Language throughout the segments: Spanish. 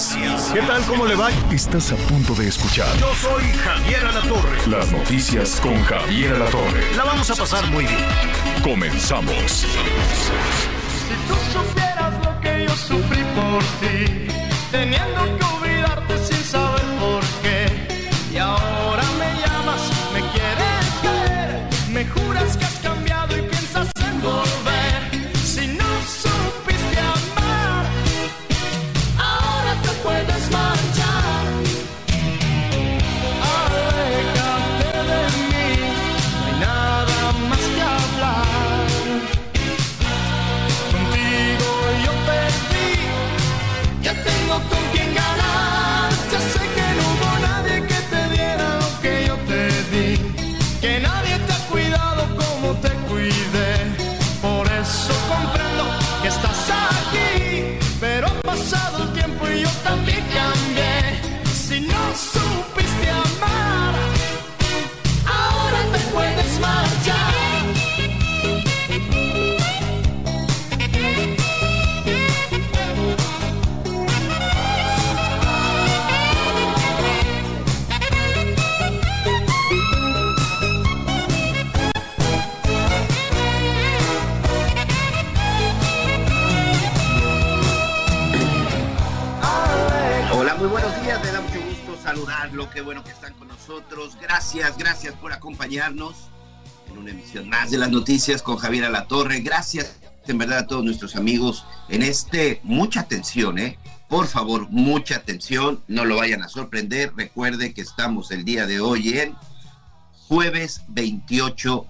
Noticias. ¿Qué tal? ¿Cómo le va? Estás a punto de escuchar Yo soy Javier Alatorre. las noticias con Javier Alatorre. La vamos a pasar muy bien. Comenzamos. Si tú supieras lo que yo sufrí por ti, teniendo que Qué bueno que están con nosotros. Gracias, gracias por acompañarnos en una emisión más de las noticias con Javier Alatorre. Gracias, en verdad, a todos nuestros amigos en este. Mucha atención, ¿eh? Por favor, mucha atención. No lo vayan a sorprender. Recuerde que estamos el día de hoy en jueves 28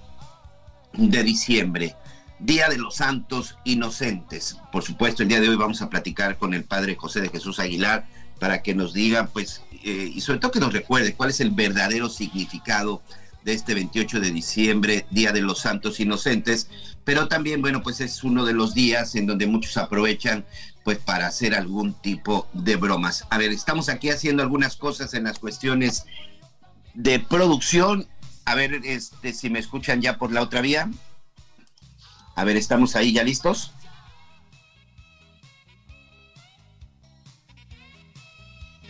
de diciembre. Día de los Santos Inocentes. Por supuesto, el día de hoy vamos a platicar con el Padre José de Jesús Aguilar para que nos diga, pues, eh, y sobre todo que nos recuerde cuál es el verdadero significado de este 28 de diciembre, Día de los Santos Inocentes, pero también, bueno, pues es uno de los días en donde muchos aprovechan, pues, para hacer algún tipo de bromas. A ver, estamos aquí haciendo algunas cosas en las cuestiones de producción. A ver, este, si me escuchan ya por la otra vía. A ver, ¿estamos ahí ya listos?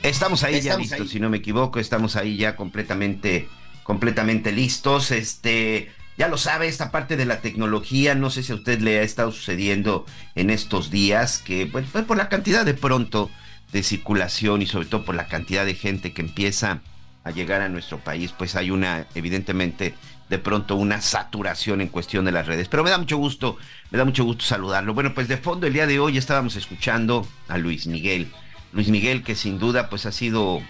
Estamos ahí ya listos, ahí. si no me equivoco, estamos ahí ya completamente, completamente listos. Este, ya lo sabe, esta parte de la tecnología, no sé si a usted le ha estado sucediendo en estos días, que pues, pues, por la cantidad de pronto de circulación y sobre todo por la cantidad de gente que empieza a llegar a nuestro país, pues hay una, evidentemente, de pronto una saturación en cuestión de las redes. Pero me da mucho gusto, me da mucho gusto saludarlo. Bueno, pues de fondo el día de hoy estábamos escuchando a Luis Miguel. Luis Miguel que sin duda pues ha sido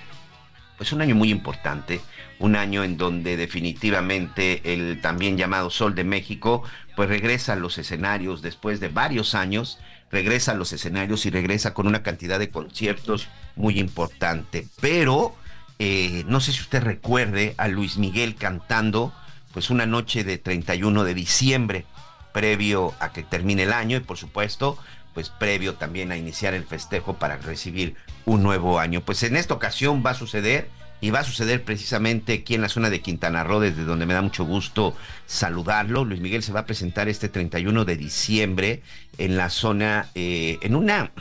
pues un año muy importante, un año en donde definitivamente el también llamado Sol de México pues regresa a los escenarios después de varios años, regresa a los escenarios y regresa con una cantidad de conciertos muy importante. Pero eh, no sé si usted recuerde a Luis Miguel cantando pues una noche de 31 de diciembre, previo a que termine el año y por supuesto pues previo también a iniciar el festejo para recibir un nuevo año. Pues en esta ocasión va a suceder y va a suceder precisamente aquí en la zona de Quintana Roo, desde donde me da mucho gusto saludarlo. Luis Miguel se va a presentar este 31 de diciembre en la zona, eh, en una...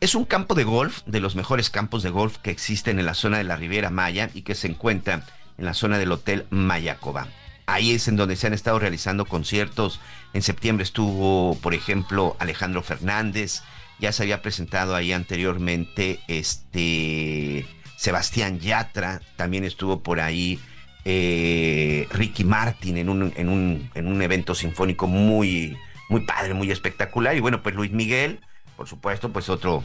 Es un campo de golf, de los mejores campos de golf que existen en la zona de la Riviera Maya y que se encuentra en la zona del Hotel Mayacoba. Ahí es en donde se han estado realizando conciertos. En septiembre estuvo, por ejemplo, Alejandro Fernández. Ya se había presentado ahí anteriormente este Sebastián Yatra. También estuvo por ahí eh, Ricky Martin en un, en, un, en un evento sinfónico muy, muy padre, muy espectacular. Y bueno, pues Luis Miguel, por supuesto, pues otro,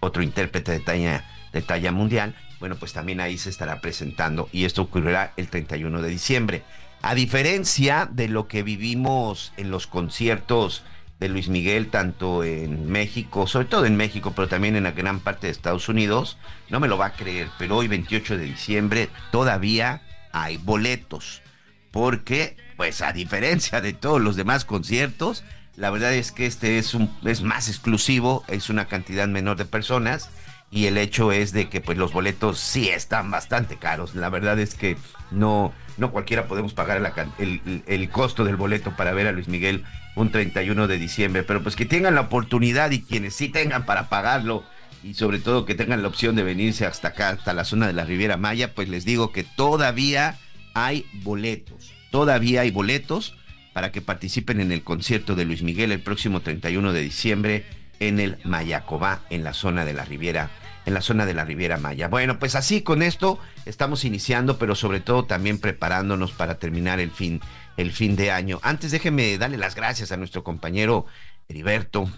otro intérprete de talla, de talla mundial. Bueno, pues también ahí se estará presentando y esto ocurrirá el 31 de diciembre. A diferencia de lo que vivimos en los conciertos de Luis Miguel, tanto en México, sobre todo en México, pero también en la gran parte de Estados Unidos. No me lo va a creer, pero hoy 28 de diciembre todavía hay boletos. Porque, pues a diferencia de todos los demás conciertos, la verdad es que este es, un, es más exclusivo, es una cantidad menor de personas y el hecho es de que pues los boletos sí están bastante caros. La verdad es que no, no cualquiera podemos pagar el, costo del boleto para ver a Luis Miguel un 31 de diciembre, pero pues que tengan la oportunidad y quienes sí tengan para pagarlo y sobre todo que tengan la opción de venirse hasta acá, hasta la zona de la Riviera Maya, pues les digo que todavía hay boletos, todavía hay boletos para que participen en el concierto de Luis Miguel el próximo 31 de diciembre en el Mayacobá, en la zona de la Riviera en la zona de la Riviera Maya. Bueno, pues así con esto estamos iniciando, pero sobre todo también preparándonos para terminar el fin, el fin de año. Antes déjeme darle las gracias a nuestro compañero Heriberto,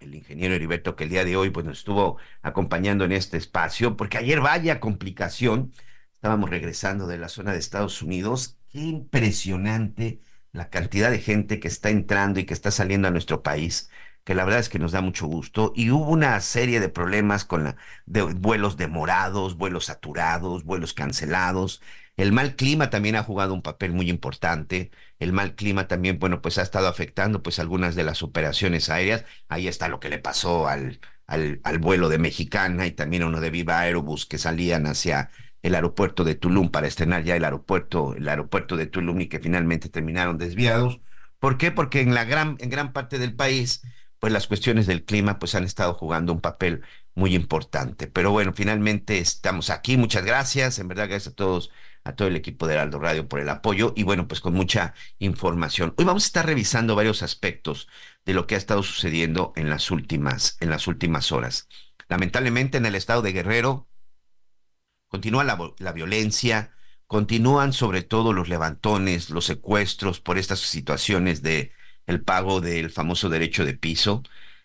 el ingeniero Heriberto, que el día de hoy pues, nos estuvo acompañando en este espacio, porque ayer vaya complicación, estábamos regresando de la zona de Estados Unidos, qué impresionante la cantidad de gente que está entrando y que está saliendo a nuestro país, que la verdad es que nos da mucho gusto. Y hubo una serie de problemas con la, de vuelos demorados, vuelos saturados, vuelos cancelados. El mal clima también ha jugado un papel muy importante. El mal clima también, bueno, pues ha estado afectando pues algunas de las operaciones aéreas. Ahí está lo que le pasó al, al, vuelo de Mexicana y también uno de Viva Aerobus que salían hacia el aeropuerto de Tulum para estrenar ya el aeropuerto, el aeropuerto de Tulum y que finalmente terminaron desviados. ¿Por qué? Porque en la gran, en gran parte del país, pues las cuestiones del clima pues han estado jugando un papel muy importante. Pero bueno, finalmente estamos aquí. Muchas gracias. En verdad, gracias a todos, a todo el equipo de Heraldo Radio por el apoyo y bueno, pues con mucha información. Hoy vamos a estar revisando varios aspectos de lo que ha estado sucediendo en las últimas, en las últimas horas. Lamentablemente en el estado de Guerrero, Continúa la, violencia, continúan sobre todo los levantones, los secuestros por estas situaciones de el pago del famoso derecho de piso.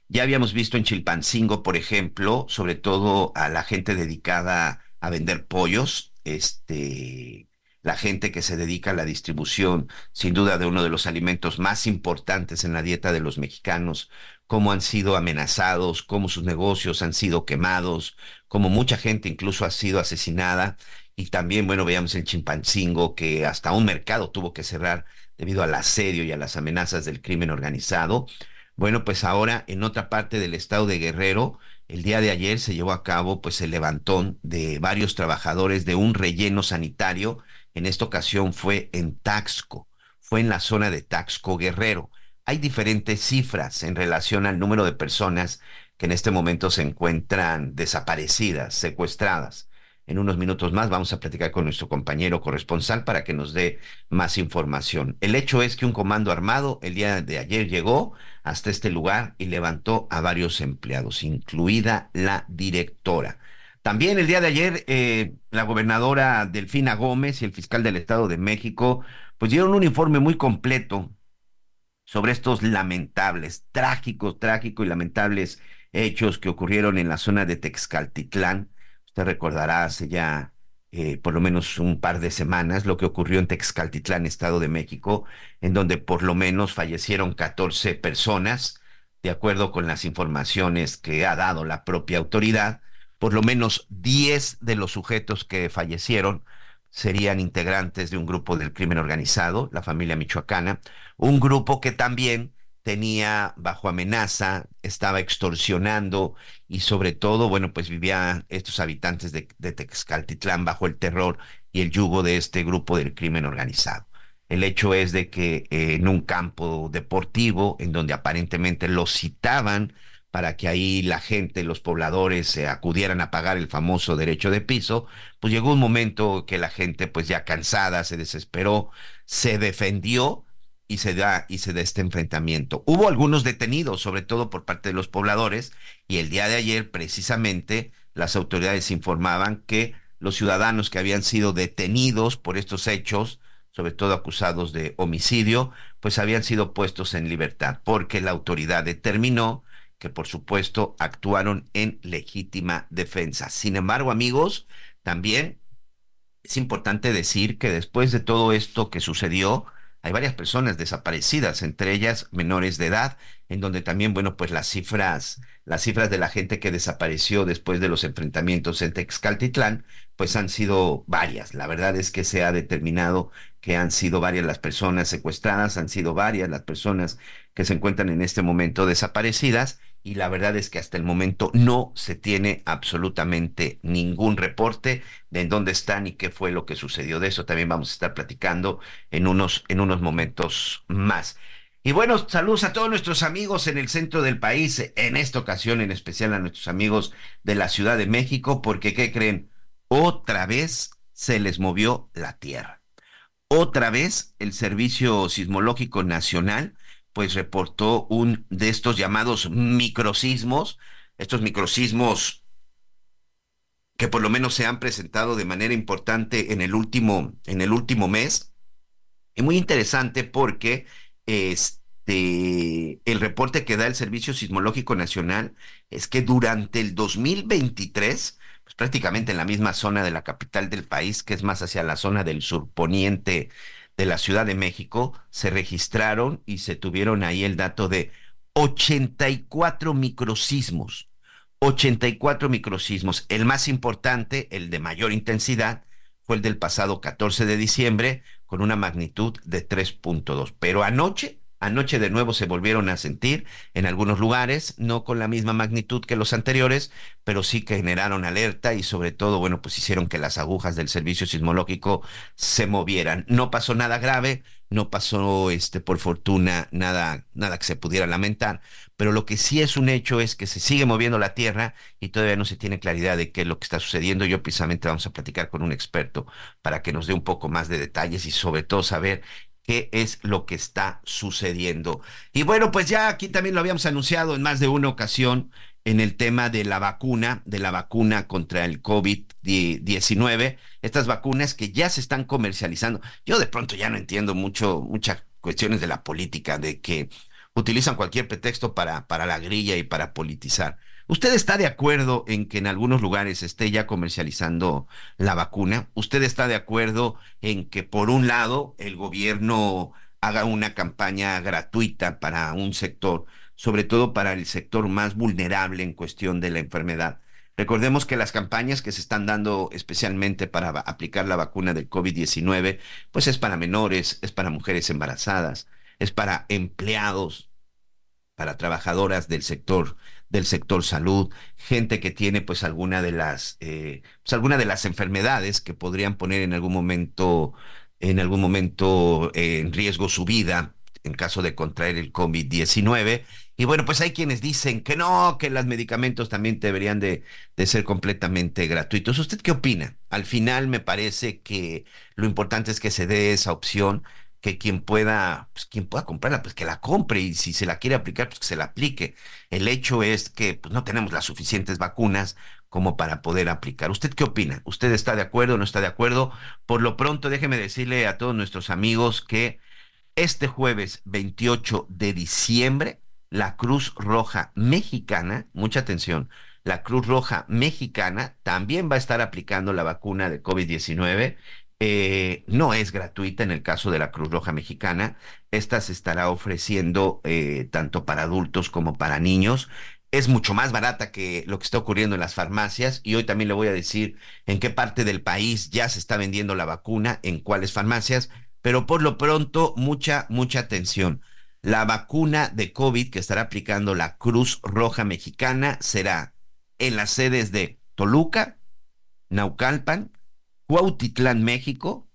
Ya habíamos visto en Chilpancingo, por ejemplo, sobre todo a la gente dedicada a vender pollos, este, la gente que se dedica a la distribución, sin duda, de uno de los alimentos más importantes en la dieta de los mexicanos, cómo han sido amenazados, cómo sus negocios han sido quemados, cómo mucha gente incluso ha sido asesinada. Y también, bueno, veíamos en Chimpancingo que hasta un mercado tuvo que cerrar debido al asedio y a las amenazas del crimen organizado. Bueno, pues ahora en otra parte del estado de Guerrero, el día de ayer se llevó a cabo pues el levantón de varios trabajadores de un relleno sanitario. En esta ocasión fue en Taxco, fue en la zona de Taxco Guerrero hay diferentes cifras en relación al número de personas que en este momento se encuentran desaparecidas, secuestradas. En unos minutos más vamos a platicar con nuestro compañero corresponsal para que nos dé más información. El hecho es que un comando armado el día de ayer llegó hasta este lugar y levantó a varios empleados, incluida la directora. También el día de ayer eh, la gobernadora Delfina Gómez y el fiscal del Estado de México pues dieron un informe muy completo sobre estos lamentables, trágicos, trágicos y lamentables hechos que ocurrieron en la zona de Texcaltitlán. Usted recordará hace ya eh, por lo menos un par de semanas lo que ocurrió en Texcaltitlán, Estado de México, en donde por lo menos fallecieron 14 personas, de acuerdo con las informaciones que ha dado la propia autoridad. Por lo menos 10 de los sujetos que fallecieron serían integrantes de un grupo del crimen organizado, la familia michoacana, un grupo que también tenía bajo amenaza, estaba extorsionando y sobre todo, bueno, pues vivían estos habitantes de, Texcaltitlán bajo el terror y el yugo de este grupo del crimen organizado. El hecho es de que eh, en un campo deportivo, en donde aparentemente los citaban para que ahí la gente, los pobladores se acudieran a pagar el famoso derecho de piso, pues llegó un momento que la gente pues ya cansada, se desesperó, se defendió y se da y se da este enfrentamiento. Hubo algunos detenidos, sobre todo por parte de los pobladores, y el día de ayer precisamente las autoridades informaban que los ciudadanos que habían sido detenidos por estos hechos, sobre todo acusados de homicidio, pues habían sido puestos en libertad, porque la autoridad determinó que por supuesto actuaron en legítima defensa. Sin embargo, amigos, también es importante decir que después de todo esto que sucedió, hay varias personas desaparecidas, entre ellas menores de edad, en donde también, bueno, pues las cifras, las cifras de la gente que desapareció después de los enfrentamientos en Texcaltitlán, pues han sido varias. La verdad es que se ha determinado que han sido varias las personas secuestradas, han sido varias las personas que se encuentran en este momento desaparecidas y la verdad es que hasta el momento no se tiene absolutamente ningún reporte de en dónde están y qué fue lo que sucedió. De eso también vamos a estar platicando en unos, en unos momentos más. Y bueno, saludos a todos nuestros amigos en el centro del país, en esta ocasión en especial a nuestros amigos de la Ciudad de México, porque ¿qué creen? Otra vez se les movió la tierra. Otra vez el Servicio Sismológico Nacional pues reportó un de estos llamados microsismos, estos microsismos que por lo menos se han presentado de manera importante en el último, en el último mes. Y muy interesante porque este, el reporte que da el Servicio Sismológico Nacional es que durante el 2023, pues prácticamente en la misma zona de la capital del país, que es más hacia la zona del surponiente de la Ciudad de México se registraron y se tuvieron ahí el dato de 84 microsismos. 84 microsismos. El más importante, el de mayor intensidad, fue el del pasado 14 de diciembre con una magnitud de 3.2. Pero anoche Anoche de nuevo se volvieron a sentir en algunos lugares, no con la misma magnitud que los anteriores, pero sí que generaron alerta y sobre todo, bueno, pues hicieron que las agujas del servicio sismológico se movieran. No pasó nada grave, no pasó, este, por fortuna, nada, nada que se pudiera lamentar, pero lo que sí es un hecho es que se sigue moviendo la Tierra y todavía no se tiene claridad de qué es lo que está sucediendo. Yo precisamente vamos a platicar con un experto para que nos dé un poco más de detalles y sobre todo saber qué es lo que está sucediendo. Y bueno, pues ya aquí también lo habíamos anunciado en más de una ocasión en el tema de la vacuna, de la vacuna contra el COVID-19, estas vacunas que ya se están comercializando. Yo de pronto ya no entiendo mucho, muchas cuestiones de la política, de que utilizan cualquier pretexto para, para la grilla y para politizar. ¿Usted está de acuerdo en que en algunos lugares esté ya comercializando la vacuna? ¿Usted está de acuerdo en que por un lado el gobierno haga una campaña gratuita para un sector, sobre todo para el sector más vulnerable en cuestión de la enfermedad? Recordemos que las campañas que se están dando especialmente para aplicar la vacuna del COVID-19, pues es para menores, es para mujeres embarazadas, es para empleados, para trabajadoras del sector del sector salud, gente que tiene pues alguna de las eh, pues de las enfermedades que podrían poner en algún momento en algún momento eh, en riesgo su vida en caso de contraer el COVID-19. Y bueno, pues hay quienes dicen que no, que los medicamentos también deberían de, de, ser completamente gratuitos. ¿Usted qué opina? Al final me parece que lo importante es que se dé esa opción que quien pueda, pues quien pueda comprarla, pues que la compre y si se la quiere aplicar, pues que se la aplique. El hecho es que pues, no tenemos las suficientes vacunas como para poder aplicar. ¿Usted qué opina? ¿Usted está de acuerdo o no está de acuerdo? Por lo pronto, déjeme decirle a todos nuestros amigos que este jueves 28 de diciembre, la Cruz Roja Mexicana, mucha atención, la Cruz Roja Mexicana también va a estar aplicando la vacuna de COVID-19 eh, no es gratuita en el caso de la Cruz Roja Mexicana. Esta se estará ofreciendo eh, tanto para adultos como para niños. Es mucho más barata que lo que está ocurriendo en las farmacias y hoy también le voy a decir en qué parte del país ya se está vendiendo la vacuna, en cuáles farmacias, pero por lo pronto mucha, mucha atención. La vacuna de COVID que estará aplicando la Cruz Roja Mexicana será en las sedes de Toluca, Naucalpan, Cuautitlán, México,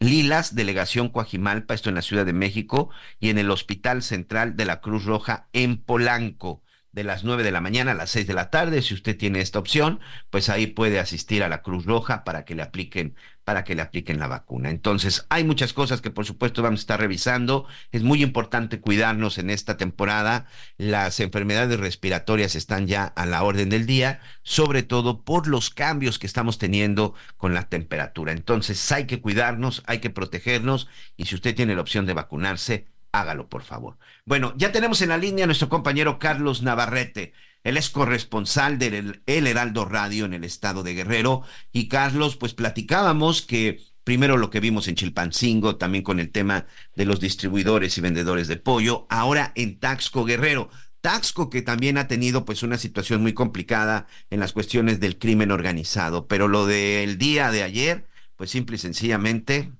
Lilas, Delegación Coajimalpa, esto en la Ciudad de México, y en el Hospital Central de la Cruz Roja en Polanco de las 9 de la mañana a las 6 de la tarde. Si usted tiene esta opción, pues ahí puede asistir a la Cruz Roja para que le apliquen para que le apliquen la vacuna. Entonces, hay muchas cosas que por supuesto vamos a estar revisando. Es muy importante cuidarnos en esta temporada. Las enfermedades respiratorias están ya a la orden del día, sobre todo por los cambios que estamos teniendo con la temperatura. Entonces, hay que cuidarnos, hay que protegernos y si usted tiene la opción de vacunarse, hágalo, por favor. Bueno, ya tenemos en la línea a nuestro compañero Carlos Navarrete. Él es corresponsal del El Heraldo Radio en el estado de Guerrero. Y Carlos, pues platicábamos que Primero lo que vimos en Chilpancingo, también con el tema de los distribuidores y vendedores de pollo, ahora en Taxco Guerrero. Taxco que también ha tenido pues una situación muy complicada en las cuestiones del crimen organizado, pero lo del día de ayer, pues simple y sencillamente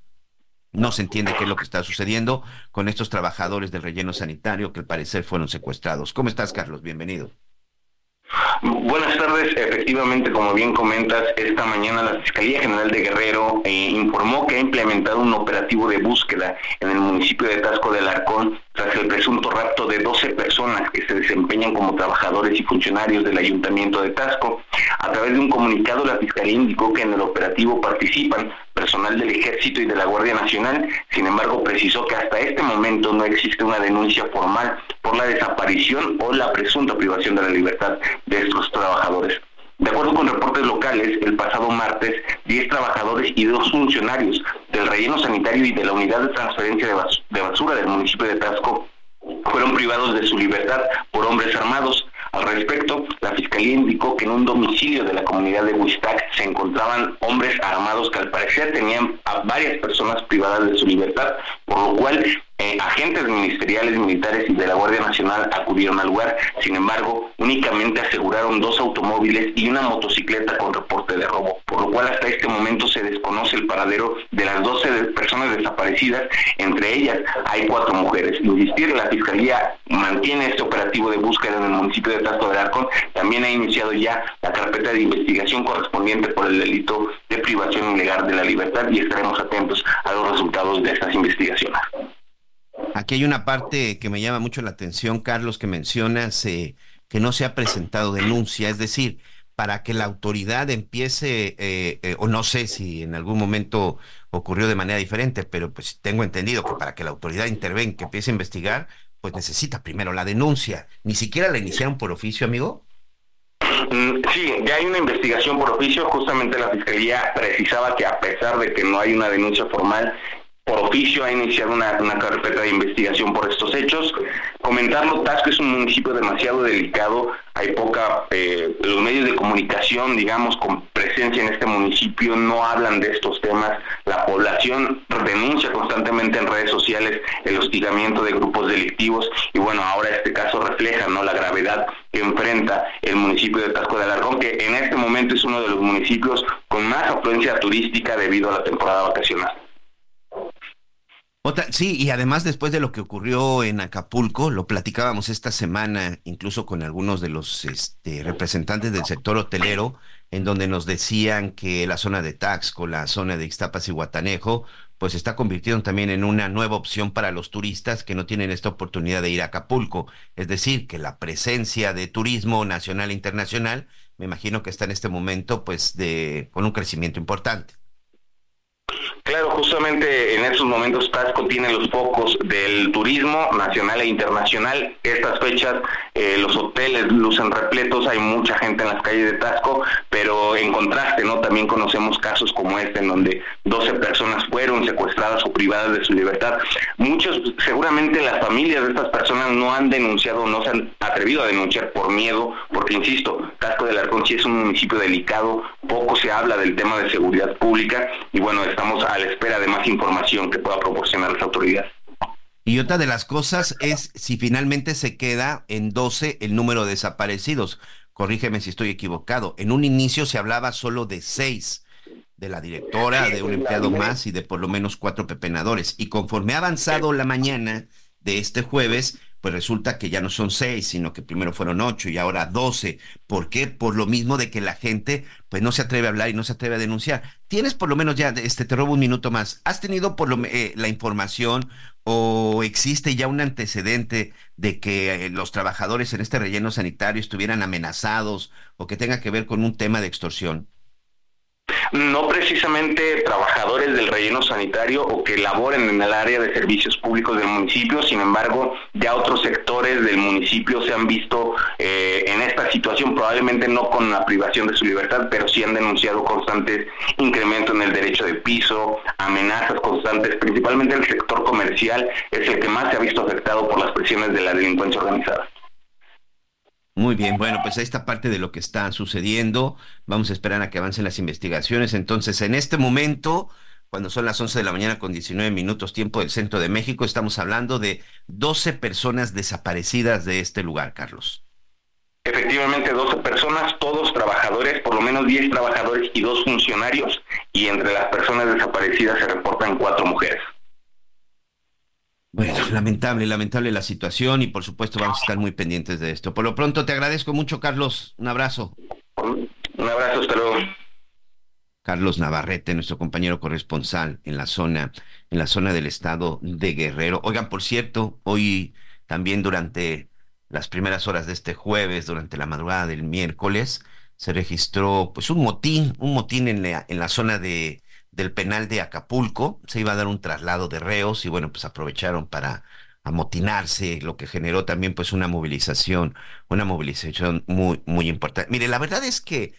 no se entiende qué es lo que está sucediendo con estos trabajadores del relleno sanitario que al parecer fueron secuestrados. ¿Cómo estás, Carlos? Bienvenido. Buenas tardes. Efectivamente, como bien comentas, esta mañana la Fiscalía General de Guerrero eh, informó que ha implementado un operativo de búsqueda en el municipio de Tasco del Arcón tras el presunto rapto de 12 personas que se desempeñan como trabajadores y funcionarios del Ayuntamiento de Tasco. A través de un comunicado, la Fiscalía indicó que en el operativo participan personal del Ejército y de la Guardia Nacional. Sin embargo, precisó que hasta este momento no existe una denuncia formal por la desaparición o la presunta privación de la libertad de estos trabajadores. De acuerdo con reportes locales, el pasado martes, 10 trabajadores y dos funcionarios del relleno sanitario y de la unidad de transferencia de basura del municipio de Tasco fueron privados de su libertad por hombres armados. Al respecto, la Fiscalía indicó que en un domicilio de la comunidad de Huistac se encontraban hombres armados que al parecer tenían a varias personas privadas de su libertad, por lo cual eh, agentes ministeriales, militares y de la Guardia Nacional acudieron al lugar. Sin embargo, únicamente aseguraron dos automóviles y una motocicleta con reporte de robo, por lo cual hasta este momento se desconoce el paradero de las 12 personas desaparecidas. Entre ellas hay cuatro mujeres. Insistir, la Fiscalía mantiene este operativo de búsqueda en el municipio de Tasco del Arcón. También ha iniciado ya la carpeta de investigación correspondiente por el delito de privación ilegal de la libertad y estaremos atentos a los resultados de estas investigaciones. Aquí hay una parte que me llama mucho la atención, Carlos, que mencionas eh, que no se ha presentado denuncia, es decir, para que la autoridad empiece, eh, eh, o no sé si en algún momento ocurrió de manera diferente, pero pues tengo entendido que para que la autoridad intervenga, que empiece a investigar, pues necesita primero la denuncia. ¿Ni siquiera la iniciaron por oficio, amigo? Mm, sí, ya hay una investigación por oficio. Justamente la Fiscalía precisaba que a pesar de que no hay una denuncia formal, por oficio ha iniciado una, carpeta de investigación por estos hechos. Comentarlo, Tasco es un municipio demasiado delicado, hay poca, eh, los medios de comunicación, digamos, con presencia en este municipio no hablan de estos temas, la población denuncia constantemente en redes sociales el hostigamiento de grupos delictivos y bueno, ahora este caso refleja ¿no? la gravedad que enfrenta el municipio de Tasco de Alarcón, que en este momento es uno de los municipios con más afluencia turística debido a la temporada vacacional sí, y además después de lo que ocurrió en Acapulco, lo platicábamos esta semana, incluso con algunos de los este, representantes del sector hotelero, en donde nos decían que la zona de Taxco, la zona de Ixtapas y Guatanejo, pues está convirtiendo también en una nueva opción para los turistas que no tienen esta oportunidad de ir a Acapulco. Es decir, que la presencia de turismo nacional e internacional, me imagino que está en este momento, pues, de, con un crecimiento importante. Claro, justamente en estos momentos Tasco tiene los focos del turismo nacional e internacional. Estas fechas eh, los hoteles lucen repletos, hay mucha gente en las calles de Tasco, pero en contraste, ¿no? También conocemos casos como este en donde 12 personas fueron secuestradas o privadas de su libertad. Muchos, seguramente las familias de estas personas no han denunciado, no se han atrevido a denunciar por miedo, porque insisto, Tasco del Arcón es un municipio delicado, poco se habla del tema de seguridad pública y bueno, estamos a la espera de más información que pueda proporcionar las autoridades. Y otra de las cosas es si finalmente se queda en 12 el número de desaparecidos. Corrígeme si estoy equivocado. En un inicio se hablaba solo de seis, de la directora, de un empleado más y de por lo menos cuatro pepenadores. Y conforme ha avanzado la mañana de este jueves, pues resulta que ya no son seis, sino que primero fueron ocho y ahora doce. ¿Por qué? Por lo mismo de que la gente pues no se atreve a hablar y no se atreve a denunciar. Tienes por lo menos ya, este, te robo un minuto más, ¿has tenido por lo eh, la información o existe ya un antecedente de que eh, los trabajadores en este relleno sanitario estuvieran amenazados o que tenga que ver con un tema de extorsión? No precisamente trabajadores del relleno sanitario o que laboren en el área de servicios públicos del municipio, sin embargo, ya otros sectores del municipio se han visto eh, en esta situación, probablemente no con la privación de su libertad, pero sí han denunciado constantes incrementos en el derecho de piso, amenazas constantes, principalmente el sector comercial es el que más se ha visto afectado por las presiones de la delincuencia organizada. Muy bien, bueno, pues esta parte de lo que está sucediendo. Vamos a esperar a que avancen las investigaciones. Entonces, en este momento, cuando son las 11 de la mañana con 19 minutos tiempo del centro de México, estamos hablando de 12 personas desaparecidas de este lugar, Carlos. Efectivamente, 12 personas, todos trabajadores, por lo menos 10 trabajadores y dos funcionarios, y entre las personas desaparecidas se reportan cuatro mujeres. Bueno, lamentable, lamentable la situación y por supuesto vamos a estar muy pendientes de esto. Por lo pronto te agradezco mucho, Carlos. Un abrazo. Un abrazo, hasta luego. Carlos Navarrete, nuestro compañero corresponsal en la zona, en la zona del estado de Guerrero. Oigan, por cierto, hoy también durante las primeras horas de este jueves, durante la madrugada del miércoles, se registró pues un motín, un motín en la, en la zona de del penal de Acapulco, se iba a dar un traslado de reos y bueno, pues aprovecharon para amotinarse, lo que generó también pues una movilización, una movilización muy, muy importante. Mire, la verdad es que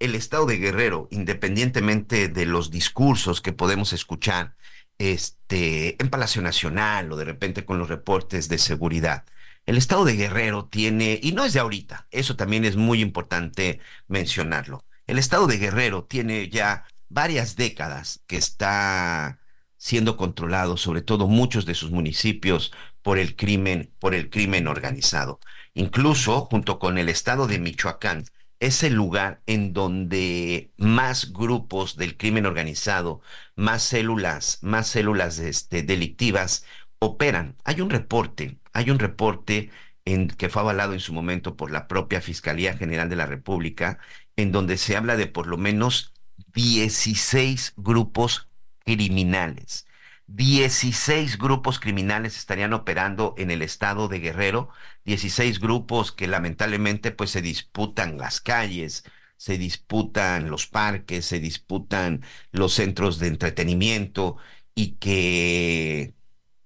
el estado de Guerrero, independientemente de los discursos que podemos escuchar este, en Palacio Nacional o de repente con los reportes de seguridad, el estado de Guerrero tiene, y no es de ahorita, eso también es muy importante mencionarlo, el estado de Guerrero tiene ya varias décadas que está siendo controlado, sobre todo muchos de sus municipios, por el crimen, por el crimen organizado. Incluso junto con el estado de Michoacán, es el lugar en donde más grupos del crimen organizado, más células, más células este, delictivas operan. Hay un reporte, hay un reporte en, que fue avalado en su momento por la propia Fiscalía General de la República, en donde se habla de por lo menos 16 grupos criminales. 16 grupos criminales estarían operando en el estado de Guerrero, 16 grupos que lamentablemente pues se disputan las calles, se disputan los parques, se disputan los centros de entretenimiento y que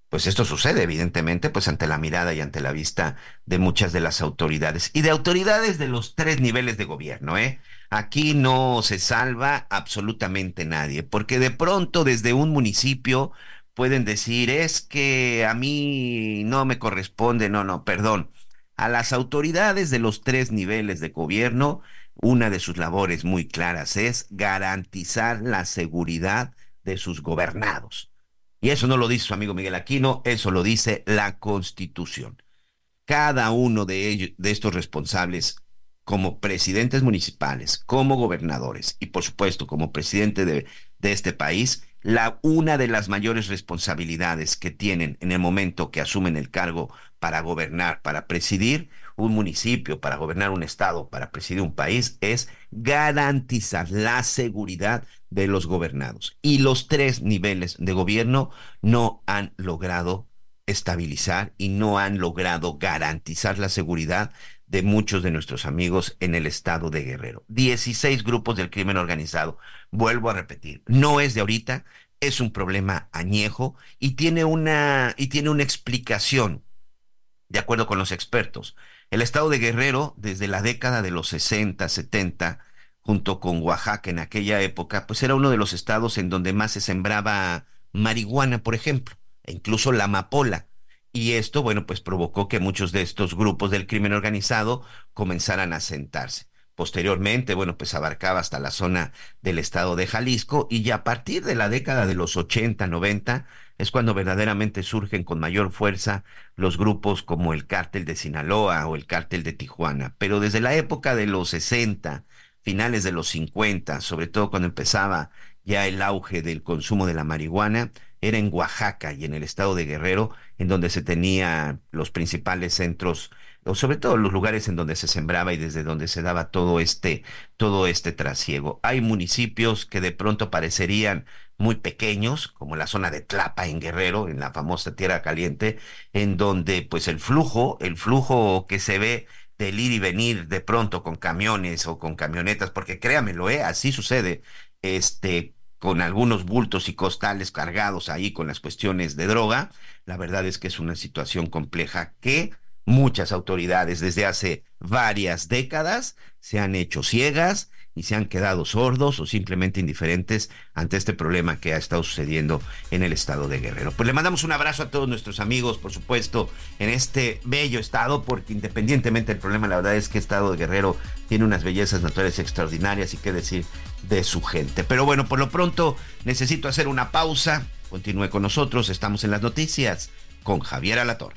pues esto sucede evidentemente pues ante la mirada y ante la vista de muchas de las autoridades y de autoridades de los tres niveles de gobierno, ¿eh? Aquí no se salva absolutamente nadie, porque de pronto desde un municipio pueden decir, es que a mí no me corresponde, no, no, perdón. A las autoridades de los tres niveles de gobierno, una de sus labores muy claras es garantizar la seguridad de sus gobernados. Y eso no lo dice su amigo Miguel Aquino, eso lo dice la Constitución. Cada uno de ellos, de estos responsables como presidentes municipales, como gobernadores y por supuesto como presidente de, este país, la, una de las mayores responsabilidades que tienen en el momento que asumen el cargo para gobernar, para presidir un municipio, para gobernar un estado, para presidir un país, es garantizar la seguridad de los gobernados. Y los tres niveles de gobierno no han logrado estabilizar y no han logrado garantizar la seguridad de muchos de nuestros amigos en el estado de Guerrero. 16 grupos del crimen organizado. Vuelvo a repetir, no es de ahorita, es un problema añejo y tiene una, y tiene una explicación, de acuerdo con los expertos. El estado de Guerrero, desde la década de los 60, 70, junto con Oaxaca en aquella época, pues era uno de los estados en donde más se sembraba marihuana, por ejemplo, e incluso la amapola. Y esto, bueno, pues provocó que muchos de estos grupos del crimen organizado comenzaran a sentarse. Posteriormente, bueno, pues abarcaba hasta la zona del estado de Jalisco y ya a partir de la década de los 80, 90 es cuando verdaderamente surgen con mayor fuerza los grupos como el cártel de Sinaloa o el cártel de Tijuana. Pero desde la época de los 60, finales de los 50, sobre todo cuando empezaba ya el auge del consumo de la marihuana, era en Oaxaca y en el estado de Guerrero, en donde se tenía los principales centros, o sobre todo los lugares en donde se sembraba y desde donde se daba todo este, todo este trasiego. Hay municipios que de pronto parecerían muy pequeños, como la zona de Tlapa en Guerrero, en la famosa Tierra Caliente, en donde pues el flujo, el flujo que se ve del ir y venir de pronto con camiones o con camionetas, porque créamelo, ¿eh? así sucede, este, con algunos bultos y costales cargados ahí con las cuestiones de droga. La verdad es que es una situación compleja que muchas autoridades desde hace varias décadas se han hecho ciegas y se han quedado sordos o simplemente indiferentes ante este problema que ha estado sucediendo en el estado de Guerrero. Pues le mandamos un abrazo a todos nuestros amigos, por supuesto, en este bello estado, porque independientemente del problema, la verdad es que el estado de Guerrero tiene unas bellezas naturales extraordinarias y qué decir de su gente. Pero bueno, por lo pronto necesito hacer una pausa. Continúe con nosotros, estamos en las noticias con Javier Alatorre.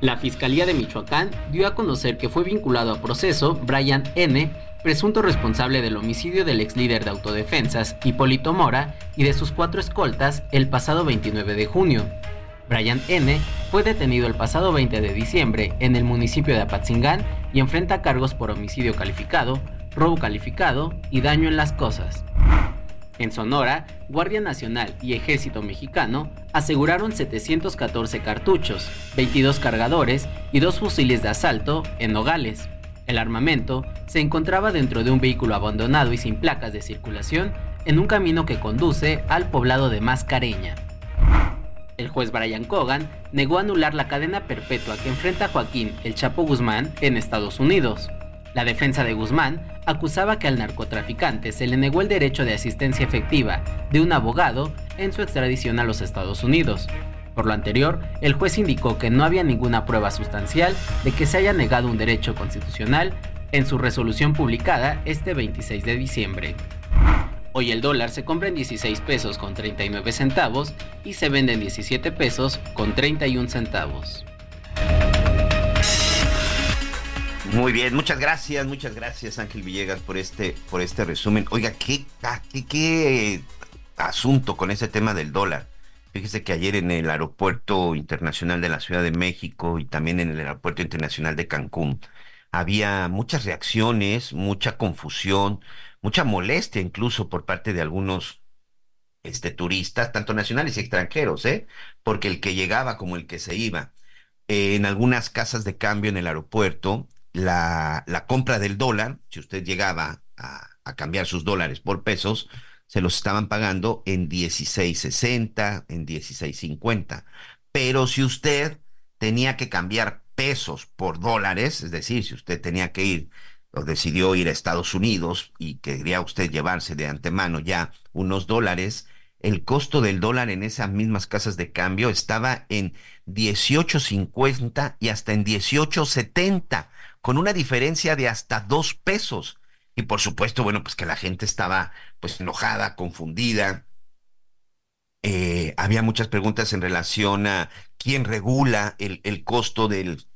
La Fiscalía de Michoacán dio a conocer que fue vinculado a proceso Brian N., presunto responsable del homicidio del ex líder de autodefensas, Hipólito Mora, y de sus cuatro escoltas el pasado 29 de junio. Brian N. fue detenido el pasado 20 de diciembre en el municipio de Apatzingán y enfrenta cargos por homicidio calificado, robo calificado y daño en las cosas. En Sonora, Guardia Nacional y Ejército Mexicano aseguraron 714 cartuchos, 22 cargadores y dos fusiles de asalto en Nogales. El armamento se encontraba dentro de un vehículo abandonado y sin placas de circulación en un camino que conduce al poblado de Mascareña. El juez Brian Cogan negó anular la cadena perpetua que enfrenta Joaquín El Chapo Guzmán en Estados Unidos. La defensa de Guzmán acusaba que al narcotraficante se le negó el derecho de asistencia efectiva de un abogado en su extradición a los Estados Unidos. Por lo anterior, el juez indicó que no había ninguna prueba sustancial de que se haya negado un derecho constitucional en su resolución publicada este 26 de diciembre. Hoy el dólar se compra en 16 pesos con 39 centavos y se vende en 17 pesos con 31 centavos. Muy bien, muchas gracias, muchas gracias Ángel Villegas por este, por este resumen. Oiga, qué, ah, qué, qué asunto con ese tema del dólar. Fíjese que ayer en el aeropuerto internacional de la Ciudad de México y también en el aeropuerto internacional de Cancún había muchas reacciones, mucha confusión, mucha molestia incluso por parte de algunos este, turistas, tanto nacionales y extranjeros, ¿eh? porque el que llegaba como el que se iba. en algunas casas de cambio en el aeropuerto la, la compra del dólar, si usted llegaba a, a, cambiar sus dólares por pesos, se los estaban pagando en 16.60, en 16.50. Pero si usted tenía que cambiar pesos por dólares, es decir, si usted tenía que ir o decidió ir a Estados Unidos y quería usted llevarse de antemano ya unos dólares, el costo del dólar en esas mismas casas de cambio estaba en 18.50 y hasta en 18.70 con una diferencia de hasta dos pesos. Y por supuesto, bueno, pues que la gente estaba pues enojada, confundida. Eh, había muchas preguntas en relación a quién regula el, el costo del,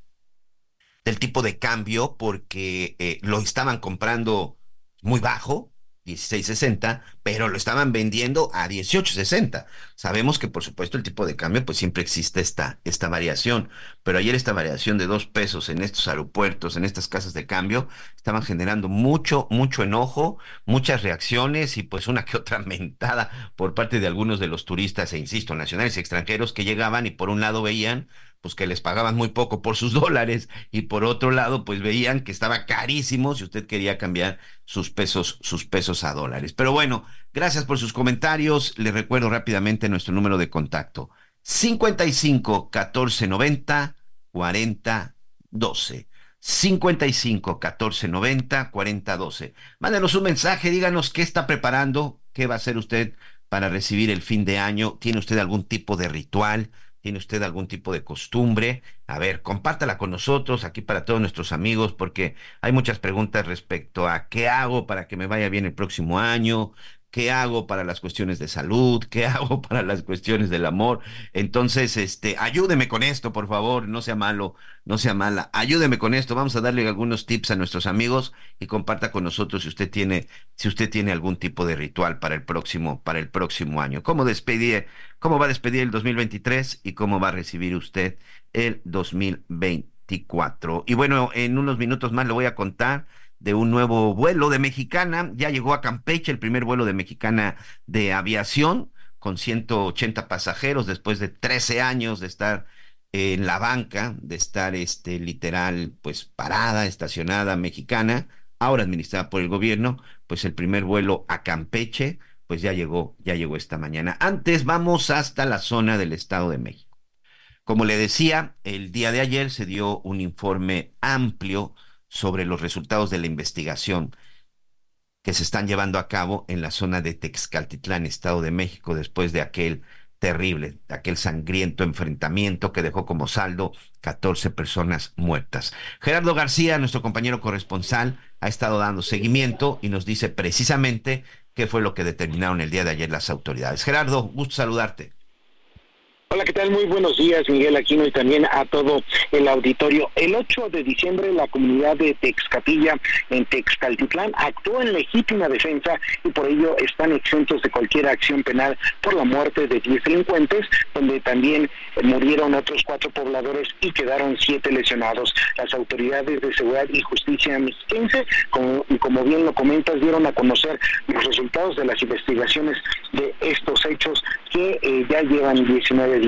del, tipo de cambio, porque eh, lo estaban comprando muy bajo, 16.60, pero lo estaban vendiendo a 18.60. Sabemos que por supuesto el tipo de cambio pues siempre existe esta, esta variación, pero ayer esta variación de dos pesos en estos aeropuertos, en estas casas de cambio, estaban generando mucho, mucho enojo, muchas reacciones y pues una que otra mentada por parte de algunos de los turistas, e insisto, nacionales y extranjeros que llegaban y por un lado veían pues que les pagaban muy poco por sus dólares y por otro lado pues veían que estaba carísimo si usted quería cambiar sus pesos sus pesos a dólares. Pero bueno, gracias por sus comentarios. Les recuerdo rápidamente nuestro número de contacto. 55 14 90 40 12. 55 14 90 40 12. Mándenos un mensaje, díganos qué está preparando, qué va a hacer usted para recibir el fin de año. ¿Tiene usted algún tipo de ritual? ¿Tiene usted algún tipo de costumbre? A ver, compártala con nosotros, aquí para todos nuestros amigos, porque hay muchas preguntas respecto a qué hago para que me vaya bien el próximo año, qué hago para las cuestiones de salud, qué hago para las cuestiones del amor. Entonces, este, ayúdeme con esto, por favor, no sea malo, no sea mala. Ayúdeme con esto. Vamos a darle algunos tips a nuestros amigos y comparta con nosotros si usted tiene, si usted tiene algún tipo de ritual para el próximo, para el próximo año. ¿Cómo despedir, cómo va a despedir el 2023 y cómo va a recibir usted el 2024? Y bueno, en unos minutos más le voy a contar de un nuevo vuelo de Mexicana. Ya llegó a Campeche el primer vuelo de Mexicana de aviación con 180 pasajeros después de 13 años de estar en la banca, de estar este literal pues parada, estacionada mexicana, ahora administrada por el gobierno, pues el primer vuelo a Campeche pues ya llegó, ya llegó esta mañana. Antes vamos hasta la zona del Estado de México. Como le decía, el día de ayer se dio un informe amplio sobre los resultados de la investigación que se están llevando a cabo en la zona de Texcaltitlán, Estado de México, después de aquel terrible, aquel sangriento enfrentamiento que dejó como saldo 14 personas muertas. Gerardo García, nuestro compañero corresponsal, ha estado dando seguimiento y nos dice precisamente qué fue lo que determinaron el día de ayer las autoridades. Gerardo, gusto saludarte. Hola, ¿qué tal? Muy buenos días, Miguel Aquino, y también a todo el auditorio. El 8 de diciembre, la comunidad de Texcapilla, en Texcaltitlán, actuó en legítima defensa y por ello están exentos de cualquier acción penal por la muerte de 10 delincuentes, donde también murieron otros cuatro pobladores y quedaron siete lesionados. Las autoridades de seguridad y justicia mexiquense, como, como bien lo comentas, dieron a conocer los resultados de las investigaciones de estos hechos que eh, ya llevan 19 días.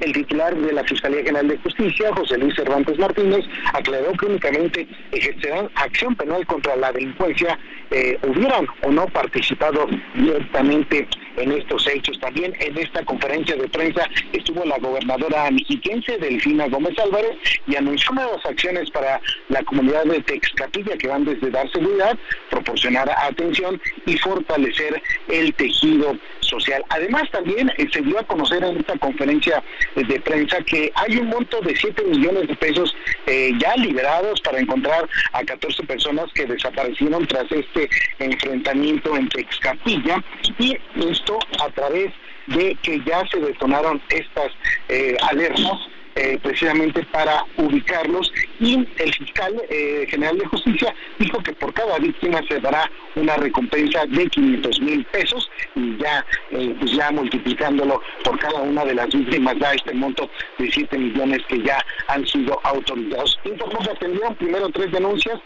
El titular de la Fiscalía General de Justicia, José Luis Cervantes Martínez, aclaró que únicamente ejercerán acción penal contra la delincuencia eh, hubieran o no participado directamente en estos hechos. También en esta conferencia de prensa estuvo la gobernadora mexiquense Delfina Gómez Álvarez y anunció nuevas acciones para la comunidad de Texcapilla que van desde dar seguridad, proporcionar atención y fortalecer el tejido social. Además también eh, se dio a conocer en esta conferencia de prensa que hay un monto de 7 millones de pesos eh, ya liberados para encontrar a 14 personas que desaparecieron tras este enfrentamiento entre Excapilla y esto a través de que ya se detonaron estas eh, alertas eh, precisamente para ubicarlos y el fiscal eh, general de justicia dijo que por cada víctima se dará una recompensa de 500 mil pesos y ya eh, pues ya multiplicándolo por cada una de las víctimas da este monto de 7 millones que ya han sido autorizados. Informó que atendieron primero tres denuncias,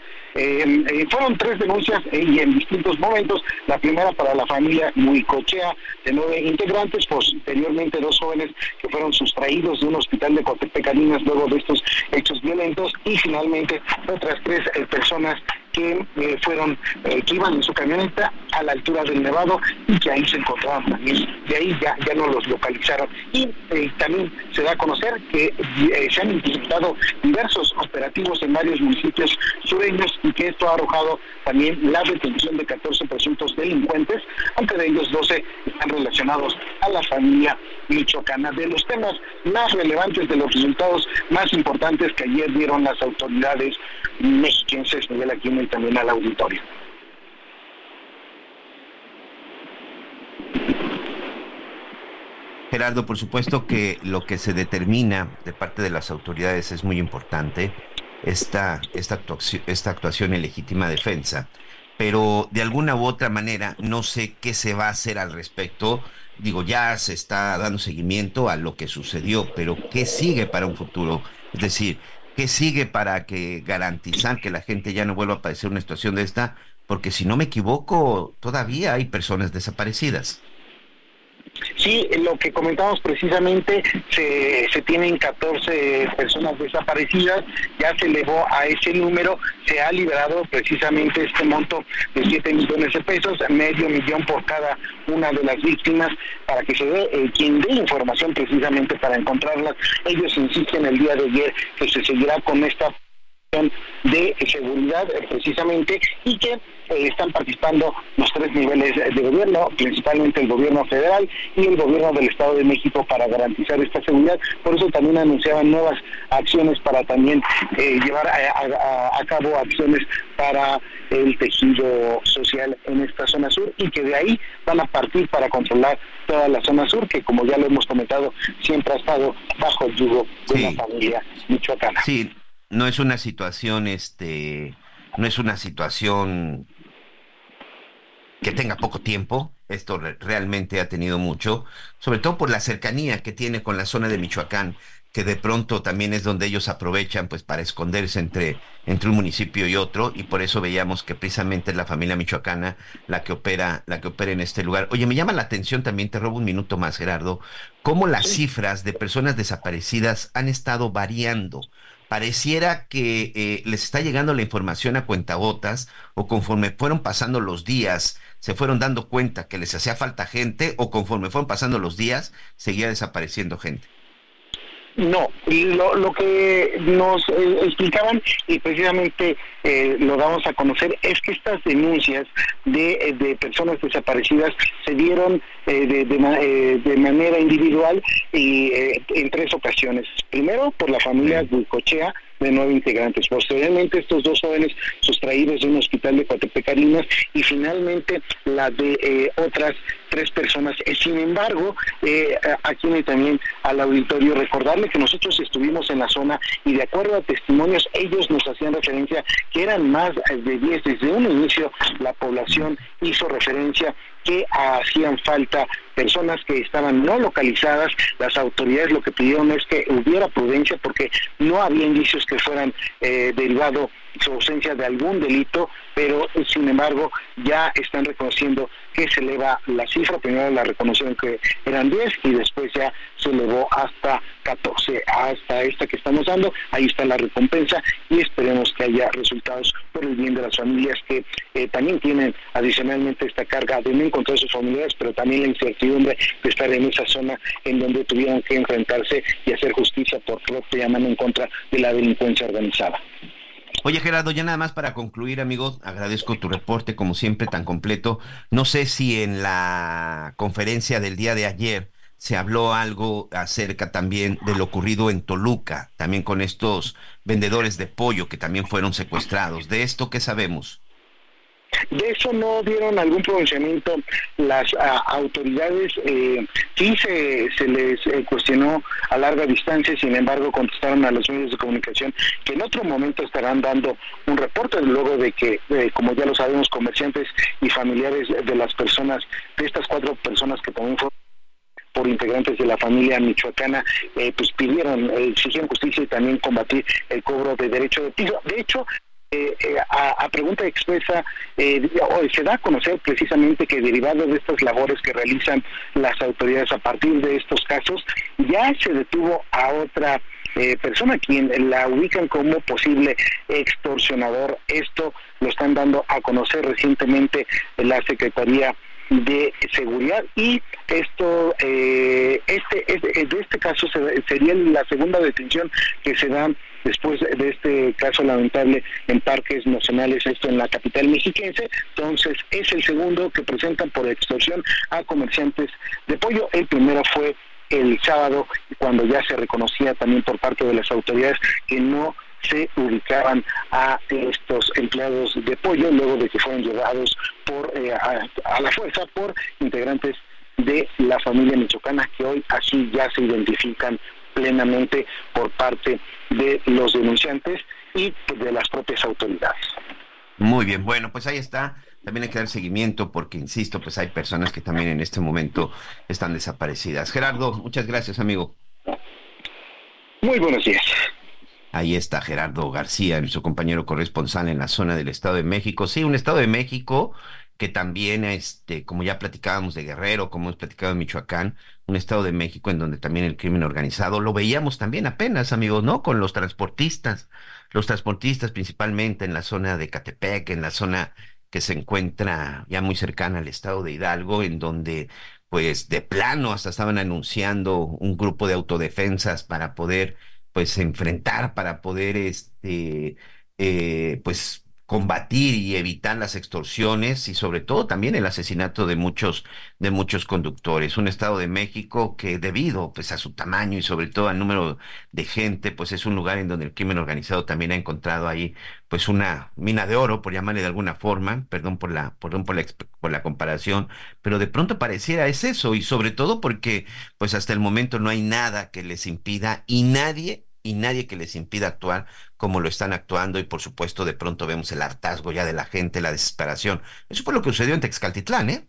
fueron tres denuncias y en distintos momentos, la primera para la familia Muicochea de nueve integrantes, posteriormente dos jóvenes que fueron sustraídos de un hospital de Pecaninas luego de estos hechos violentos y finalmente otras tres eh, personas que eh, fueron, eh, que iban en su camioneta a la altura del Nevado y que ahí se encontraban también. De ahí ya, ya no los localizaron. Y también se da a conocer que se han implementado diversos operativos en varios municipios sureños y que esto ha arrojado también la detención de 14 presuntos delincuentes, aunque de ellos 12 están relacionados a la familia michoacana. De los temas más relevantes de los resultados más importantes que ayer dieron las autoridades mexiquenses, Miguel Aquino, también al auditorio. Gerardo, por supuesto que lo que se determina de parte de las autoridades es muy importante, esta, esta, actuación, esta actuación en legítima defensa, pero de alguna u otra manera no sé qué se va a hacer al respecto digo, ya se está dando seguimiento a lo que sucedió, pero ¿qué sigue para un futuro? Es decir, ¿qué sigue para que garantizar que la gente ya no vuelva a padecer una situación de esta? Porque si no me equivoco, todavía hay personas desaparecidas. Sí, lo que comentamos precisamente, se, se tienen 14 personas desaparecidas, ya se elevó a ese número, se ha liberado precisamente este monto de 7 millones de pesos, medio millón por cada una de las víctimas, para que se dé eh, quien dé información precisamente para encontrarlas. Ellos insisten el día de ayer que se seguirá con esta de seguridad eh, precisamente y que eh, están participando los tres niveles de gobierno, principalmente el gobierno federal y el gobierno del Estado de México para garantizar esta seguridad. Por eso también anunciaban nuevas acciones para también eh, llevar a, cabo acciones para el tejido social en esta zona sur y que de ahí van a partir para controlar toda la zona sur que como ya lo hemos comentado siempre ha estado bajo el yugo de la familia michoacana. Sí, no es una situación este no es una situación que tenga poco tiempo, esto realmente ha tenido mucho, sobre todo por la cercanía que tiene con la zona de Michoacán. que de pronto también es donde ellos aprovechan pues para esconderse entre, entre un municipio y otro, y por eso veíamos que precisamente es la familia michoacana la que opera, la que opera en este lugar. Oye, me llama la atención también, te robo un minuto más, Gerardo, cómo las cifras de personas desaparecidas han estado variando pareciera que eh, les está llegando la información a cuentagotas o conforme fueron pasando los días se fueron dando cuenta que les hacía falta gente o conforme fueron pasando los días seguía desapareciendo gente. No, lo, lo que nos eh, explicaban y precisamente eh, lo damos a conocer es que estas denuncias de, eh, de personas desaparecidas se dieron de, de, manera individual y en tres ocasiones. Primero por la familia Guicochea, de nueve integrantes. Posteriormente, estos dos jóvenes sustraídos de un hospital de Coatepecarinas y finalmente la de eh, otras tres personas. Eh, sin embargo, eh, aquí también al auditorio recordarle que nosotros estuvimos en la zona y de acuerdo a testimonios, ellos nos hacían referencia que eran más de 10 desde un inicio la población hizo referencia que hacían falta personas que estaban no localizadas. Las autoridades lo que pidieron es que hubiera prudencia porque no había indicios que fueran eh, su ausencia de algún delito, pero sin embargo ya están reconociendo que se eleva la cifra, primero la reconocieron que eran 10 y después ya se elevó hasta 14, hasta esta que estamos dando, ahí está la recompensa y esperemos que haya resultados por el bien de las familias que eh, también tienen adicionalmente esta carga de no encontrar sus familiares, pero también la incertidumbre de estar en esa zona en donde tuvieron que enfrentarse y hacer justicia por propia mano en contra de la delincuencia organizada. Oye, Gerardo, ya nada más para concluir, amigo, agradezco tu reporte, como siempre, tan completo. No sé si en la conferencia del día de ayer se habló algo acerca también de lo ocurrido en Toluca, también con estos vendedores de pollo que también fueron secuestrados. ¿De esto qué sabemos? De eso no dieron algún pronunciamiento las autoridades. Eh, sí se, se les eh, cuestionó a larga distancia, sin embargo contestaron a los medios de comunicación que en otro momento estarán dando un reporte luego de que, eh, como ya lo sabemos, comerciantes y familiares de las personas, de estas cuatro personas que también fueron por integrantes de la familia michoacana, eh, pues pidieron, exigieron justicia y también combatir el cobro de derecho de piso. De hecho, eh, eh, a, pregunta expresa, eh, se da a conocer precisamente que derivado de estas labores que realizan las autoridades a partir de estos casos, ya se detuvo a otra persona quien la ubican como posible extorsionador. Esto lo están dando a conocer recientemente la Secretaría de seguridad y esto este, este, de este caso sería la segunda detención que se da después de este caso lamentable en parques nacionales, esto en la capital mexiquense. Entonces, es el segundo que presentan por extorsión a comerciantes de pollo. El primero fue el sábado, cuando ya se reconocía también por parte de las autoridades que no se ubicaban a estos empleados de pollo luego de que fueron llevados por eh, a, la fuerza por integrantes de la familia michoacana que hoy así ya se identifican plenamente por parte de los denunciantes y de las propias autoridades. Muy bien, bueno, pues ahí está. También hay que dar seguimiento porque, insisto, pues hay personas que también en este momento están desaparecidas. Gerardo, muchas gracias, amigo. Muy buenos días. Ahí está Gerardo García, nuestro compañero corresponsal en la zona del Estado de México. Sí, un Estado de México que también, este, como ya platicábamos de Guerrero, como hemos platicado de Michoacán, un Estado de México en donde también el crimen organizado, lo veíamos también apenas, amigos, ¿no? Con los transportistas, los transportistas principalmente en la zona de Catepec, en la zona que se encuentra ya muy cercana al Estado de Hidalgo, en donde pues de plano hasta estaban anunciando un grupo de autodefensas para poder pues enfrentar, para poder este eh, pues combatir y evitar las extorsiones y sobre todo también el asesinato de muchos de muchos conductores. Un estado de México que debido pues a su tamaño y sobre todo al número de gente, pues es un lugar en donde el crimen organizado también ha encontrado ahí pues una mina de oro por llamarle de alguna forma, perdón por la perdón por la por la comparación, pero de pronto pareciera es eso y sobre todo porque pues hasta el momento no hay nada que les impida y nadie y nadie que les impida actuar como lo están actuando y por supuesto de pronto vemos el hartazgo ya de la gente, la desesperación. Eso fue lo que sucedió en Texcaltitlán, ¿eh?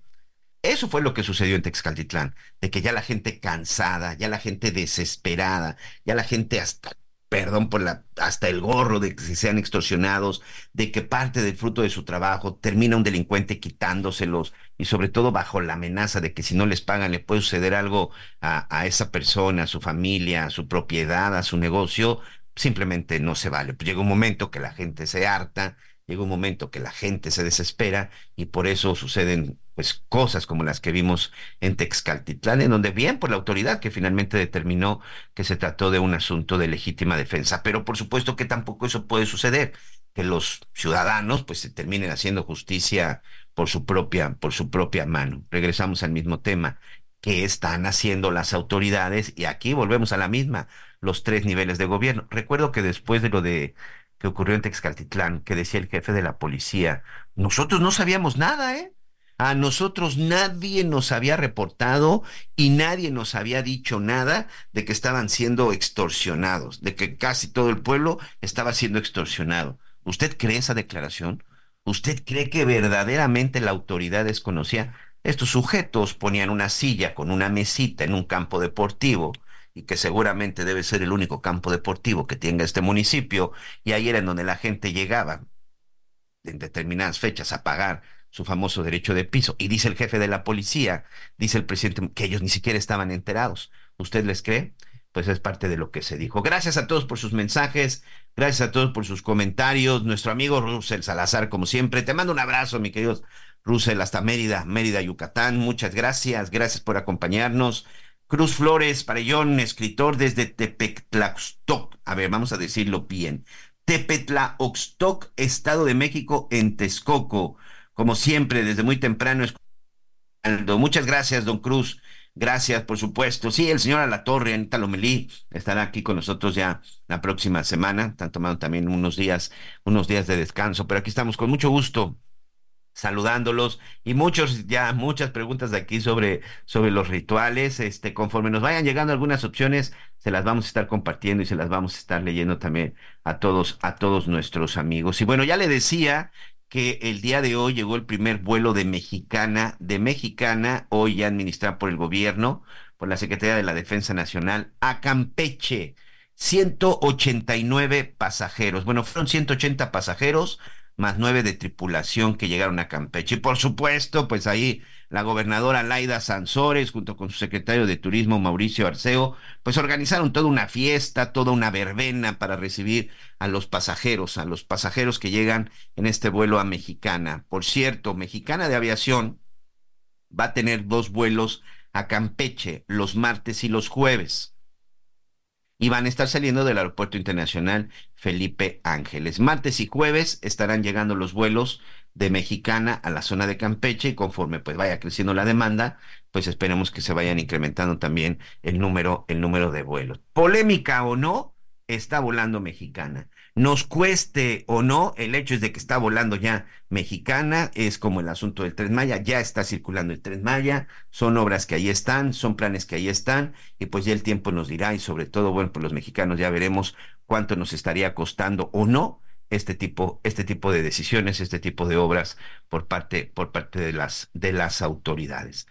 Eso fue lo que sucedió en Texcaltitlán, de que ya la gente cansada, ya la gente desesperada, ya la gente hasta perdón por la, hasta el gorro de que sean extorsionados, de que parte del fruto de su trabajo termina un delincuente quitándoselos y sobre todo bajo la amenaza de que si no les pagan le puede suceder algo a, a esa persona, a su familia, a su propiedad, a su negocio, simplemente no se vale. Pues llega un momento que la gente se harta, llega un momento que la gente se desespera y por eso suceden pues cosas como las que vimos en Texcaltitlán, en donde bien por la autoridad que finalmente determinó que se trató de un asunto de legítima defensa, pero por supuesto que tampoco eso puede suceder, que los ciudadanos pues se terminen haciendo justicia por su propia por su propia mano. Regresamos al mismo tema, ¿qué están haciendo las autoridades? Y aquí volvemos a la misma, los tres niveles de gobierno. Recuerdo que después de lo de que ocurrió en Texcaltitlán, que decía el jefe de la policía, nosotros no sabíamos nada, ¿eh? A nosotros nadie nos había reportado y nadie nos había dicho nada de que estaban siendo extorsionados, de que casi todo el pueblo estaba siendo extorsionado. ¿Usted cree esa declaración? ¿Usted cree que verdaderamente la autoridad desconocía? Estos sujetos ponían una silla con una mesita en un campo deportivo y que seguramente debe ser el único campo deportivo que tenga este municipio, y ahí era en donde la gente llegaba en determinadas fechas a pagar su famoso derecho de piso. Y dice el jefe de la policía, dice el presidente, que ellos ni siquiera estaban enterados. ¿Usted les cree? Pues es parte de lo que se dijo. Gracias a todos por sus mensajes, gracias a todos por sus comentarios. Nuestro amigo Russell Salazar, como siempre, te mando un abrazo, mi querido Russell, hasta Mérida, Mérida, Yucatán. Muchas gracias, gracias por acompañarnos. Cruz Flores Parellón, escritor desde Tepetlaxtoc. A ver, vamos a decirlo bien. Tepetlaxtoc, Estado de México, en Texcoco como siempre, desde muy temprano. Muchas gracias, don Cruz. Gracias, por supuesto. Sí, el señor Alatorre, Anita Lomelí, estará aquí con nosotros ya la próxima semana. Están tomando también unos días, unos días de descanso, pero aquí estamos con mucho gusto saludándolos y muchos ya muchas preguntas de aquí sobre sobre los rituales este conforme nos vayan llegando algunas opciones se las vamos a estar compartiendo y se las vamos a estar leyendo también a todos a todos nuestros amigos y bueno ya le decía que el día de hoy llegó el primer vuelo de Mexicana, de Mexicana, hoy ya administrada por el gobierno, por la Secretaría de la Defensa Nacional, a Campeche. 189 pasajeros. Bueno, fueron 180 pasajeros, más nueve de tripulación que llegaron a Campeche. Y por supuesto, pues ahí la gobernadora Laida Sansores, junto con su secretario de Turismo Mauricio Arceo, pues organizaron toda una fiesta, toda una verbena para recibir a los pasajeros, a los pasajeros que llegan en este vuelo a Mexicana. Por cierto, Mexicana de Aviación va a tener dos vuelos a Campeche los martes y los jueves. Y van a estar saliendo del Aeropuerto Internacional Felipe Ángeles. Martes y jueves estarán llegando los vuelos de Mexicana a la zona de Campeche y conforme pues vaya creciendo la demanda, pues esperemos que se vayan incrementando también el número, el número de vuelos. Polémica o no, está volando Mexicana. Nos cueste o no, el hecho es de que está volando ya Mexicana, es como el asunto del Tren Maya, ya está circulando el Tren Maya, son obras que ahí están, son planes que ahí están, y pues ya el tiempo nos dirá, y sobre todo, bueno, pues los mexicanos ya veremos cuánto nos estaría costando o no este tipo, este tipo de decisiones, este tipo de obras por parte, por parte de las, de las autoridades.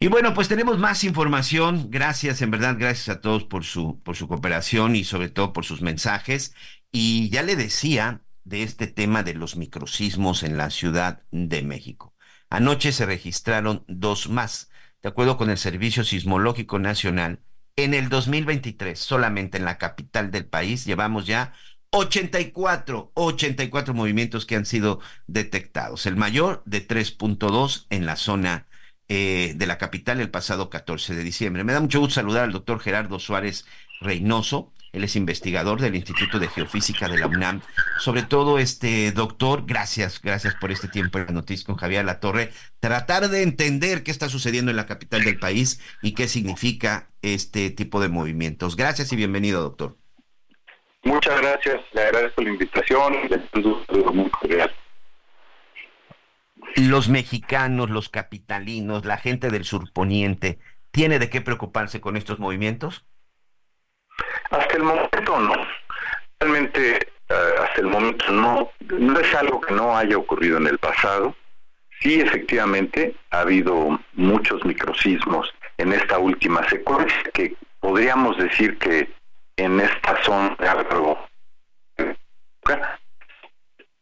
Y bueno, pues tenemos más información. Gracias, en verdad, gracias a todos por su, por su cooperación y sobre todo por sus mensajes. Y ya le decía de este tema de los microsismos en la Ciudad de México. Anoche se registraron dos más. De acuerdo con el Servicio Sismológico Nacional, en el 2023, solamente en la capital del país, llevamos ya 84, 84 movimientos que han sido detectados. El mayor de 3.2 en la zona eh, de la capital el pasado 14 de diciembre. Me da mucho gusto saludar al doctor Gerardo Suárez Reynoso. Él es investigador del Instituto de Geofísica de la UNAM. Sobre todo, este doctor, gracias, gracias por este tiempo en la noticia con Javier Latorre. Tratar de entender qué está sucediendo en la capital del país y qué significa este tipo de movimientos. Gracias y bienvenido, doctor. Muchas gracias, le agradezco la invitación, muy cordial. Los mexicanos, los capitalinos, la gente del surponiente, ¿tiene de qué preocuparse con estos movimientos? Hasta el momento no. Realmente, eh, hasta el momento no. No es algo que no haya ocurrido en el pasado. Sí, efectivamente, ha habido muchos microsismos en esta última secuencia que podríamos decir que en esta zona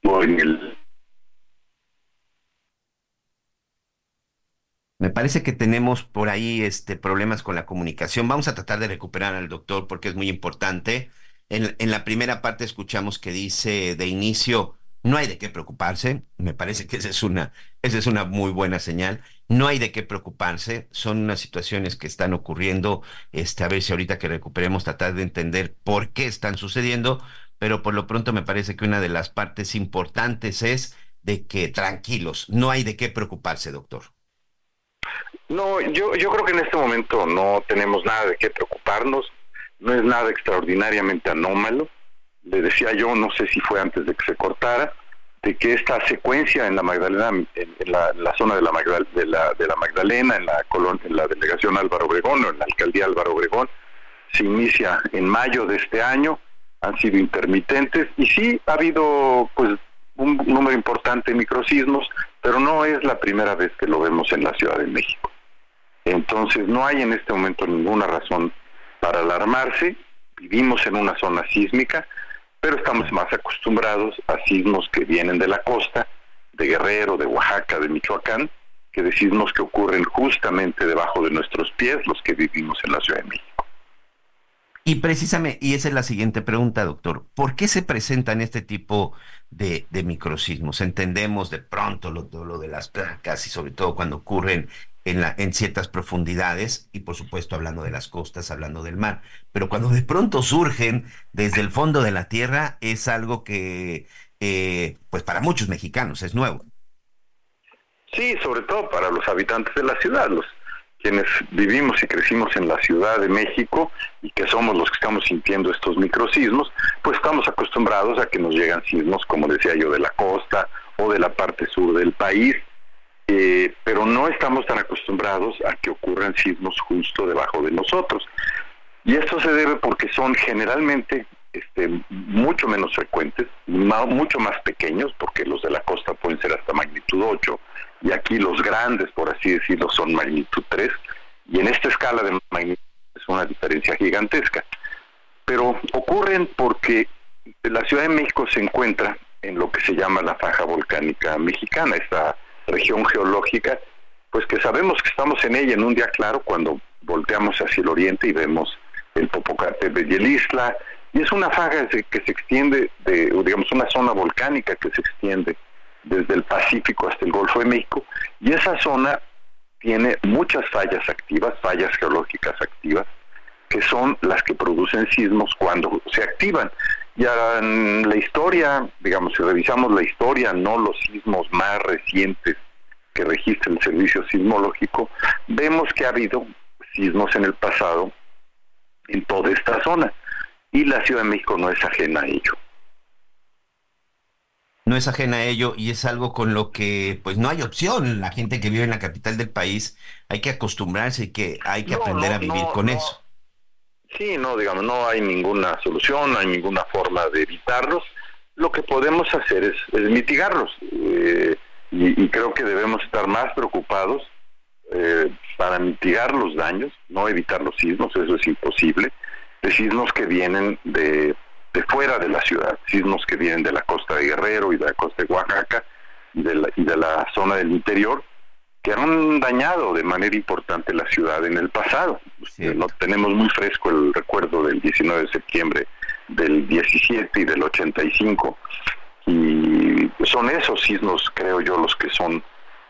o en el Me parece que tenemos por ahí este, problemas con la comunicación. Vamos a tratar de recuperar al doctor porque es muy importante. En, la primera parte escuchamos que dice de inicio, no hay de qué preocuparse. Me parece que esa es una, esa es una muy buena señal. No hay de qué preocuparse. Son unas situaciones que están ocurriendo. Este, a ver si ahorita que recuperemos tratar de entender por qué están sucediendo. Pero por lo pronto me parece que una de las partes importantes es de que tranquilos, no hay de qué preocuparse, doctor. No, yo, yo creo que en este momento no tenemos nada de qué preocuparnos, no es nada extraordinariamente anómalo. Le decía yo, no sé si fue antes de que se cortara, de que esta secuencia en la Magdalena, en, la, zona de la, de, la, de la Magdalena, en la, en la delegación Álvaro Obregón o en la alcaldía Álvaro Obregón, se inicia en mayo de este año, han sido intermitentes y sí ha habido pues un número importante de microsismos, pero no es la primera vez que lo vemos en la Ciudad de México. Entonces no hay en este momento ninguna razón para alarmarse, vivimos en una zona sísmica, pero estamos más acostumbrados a sismos que vienen de la costa, de Guerrero, de Oaxaca, de Michoacán, que de sismos que ocurren justamente debajo de nuestros pies, los que vivimos en la Ciudad de México. Y precisamente, y esa es la siguiente pregunta, doctor, ¿por qué se presentan este tipo de, de microsismos? Entendemos de pronto lo, lo de las placas y sobre todo cuando ocurren en, la, en ciertas profundidades y por supuesto hablando de las costas, hablando del mar, pero cuando de pronto surgen desde el fondo de la tierra es algo que eh, pues para muchos mexicanos es nuevo. Sí, sobre todo para los habitantes de la ciudad, los quienes vivimos y crecimos en la Ciudad de México y que somos los que estamos sintiendo estos microsismos, pues estamos acostumbrados a que nos llegan sismos, como decía yo, de la costa o de la parte sur del país, eh, pero no estamos tan acostumbrados a que ocurran sismos justo debajo de nosotros. Y esto se debe porque son generalmente este, mucho menos frecuentes, mucho más pequeños, porque los de la costa pueden ser hasta magnitud 8, y aquí los grandes, por así decirlo, son magnitud 3, y en esta escala de magnitud es una diferencia gigantesca. Pero ocurren porque la Ciudad de México se encuentra en lo que se llama la faja volcánica mexicana, esta región geológica, pues que sabemos que estamos en ella en un día claro cuando volteamos hacia el oriente y vemos el Popocatépetl y el Isla, y es una faja que se extiende, de, digamos, una zona volcánica que se extiende desde el Pacífico hasta el Golfo de México, y esa zona tiene muchas fallas activas, fallas geológicas activas, que son las que producen sismos cuando se activan. Ya en la historia, digamos, si revisamos la historia, no los sismos más recientes que registra el servicio sismológico, vemos que ha habido sismos en el pasado en toda esta zona y la Ciudad de México no es ajena a ello no es ajena a ello y es algo con lo que pues no hay opción. La gente que vive en la capital del país hay que acostumbrarse y que hay que aprender a vivir con eso. Sí, no, digamos, no hay ninguna solución, no hay ninguna forma de evitarlos. Lo que podemos hacer es, mitigarlos eh, y, creo que debemos estar más preocupados eh, para mitigar los daños, no evitar los sismos, eso es imposible, de sismos que vienen de de fuera de la ciudad, sismos que vienen de la costa de Guerrero y de la costa de Oaxaca y de la, y de la zona del interior, que han dañado de manera importante la ciudad en el pasado. No tenemos muy fresco el recuerdo del 19 de septiembre del 17 y del 85 y son esos sismos, creo yo, los que son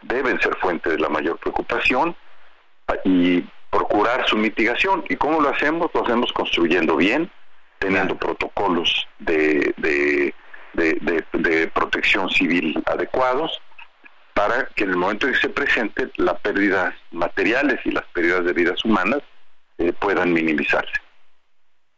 deben ser fuente de la mayor preocupación y procurar su mitigación. ¿Y cómo lo hacemos? Lo hacemos construyendo bien, teniendo protocolos de, de, de, protección civil adecuados para que en el momento en que se presente las pérdidas materiales y las pérdidas de vidas humanas eh, puedan minimizarse.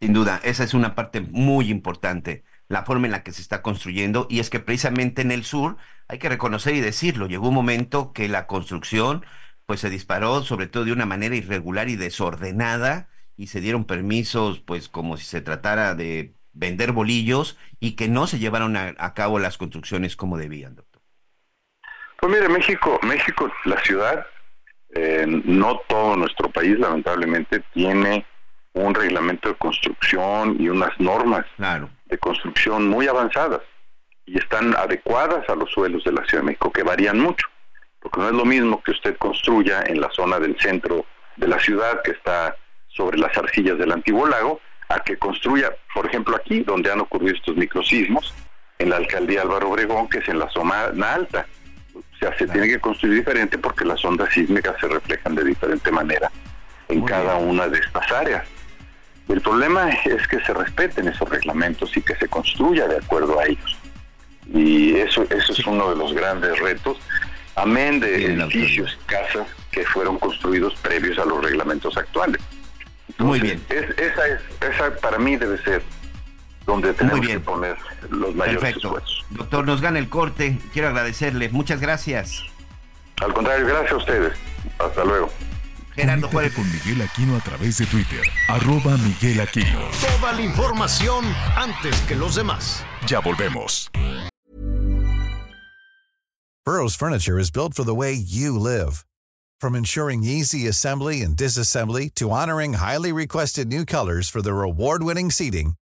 Sin duda, esa es una parte muy importante, la forma en la que se está construyendo, y es que precisamente en el sur, hay que reconocer y decirlo, llegó un momento que la construcción pues se disparó sobre todo de una manera irregular y desordenada, y se dieron permisos, pues como si se tratara de vender bolillos y que no se llevaron a, cabo las construcciones como debían. Pues mire, México, México, la ciudad, eh, no todo nuestro país lamentablemente tiene un reglamento de construcción y unas normas de construcción muy avanzadas y están adecuadas a los suelos de la Ciudad de México, que varían mucho, porque no es lo mismo que usted construya en la zona del centro de la ciudad, que está sobre las arcillas del antiguo lago, a que construya, por ejemplo, aquí, donde han ocurrido estos microsismos, en la alcaldía Álvaro Obregón, que es en la zona alta. O sea, se tiene que construir diferente porque las ondas sísmicas se reflejan de diferente manera en cada una de estas áreas. El problema es que se respeten esos reglamentos y que se construya de acuerdo a ellos. Y eso, eso es uno de los grandes retos, amén de edificios casas que fueron construidos previos a los reglamentos actuales. Muy bien. esa, es, esa para mí debe ser donde tenemos que poner los mayores Perfecto. esfuerzos. Doctor, nos gana el corte. Quiero agradecerle. Muchas gracias. Al contrario, gracias a ustedes. Hasta luego. Gerardo Juárez con Miguel Aquino a través de Twitter. Arroba Miguel Aquino. Toda la información antes que los demás. Ya volvemos. Burrow's furniture is built for the way you live. From ensuring easy assembly and disassembly to honoring highly requested new colors for their award-winning seating,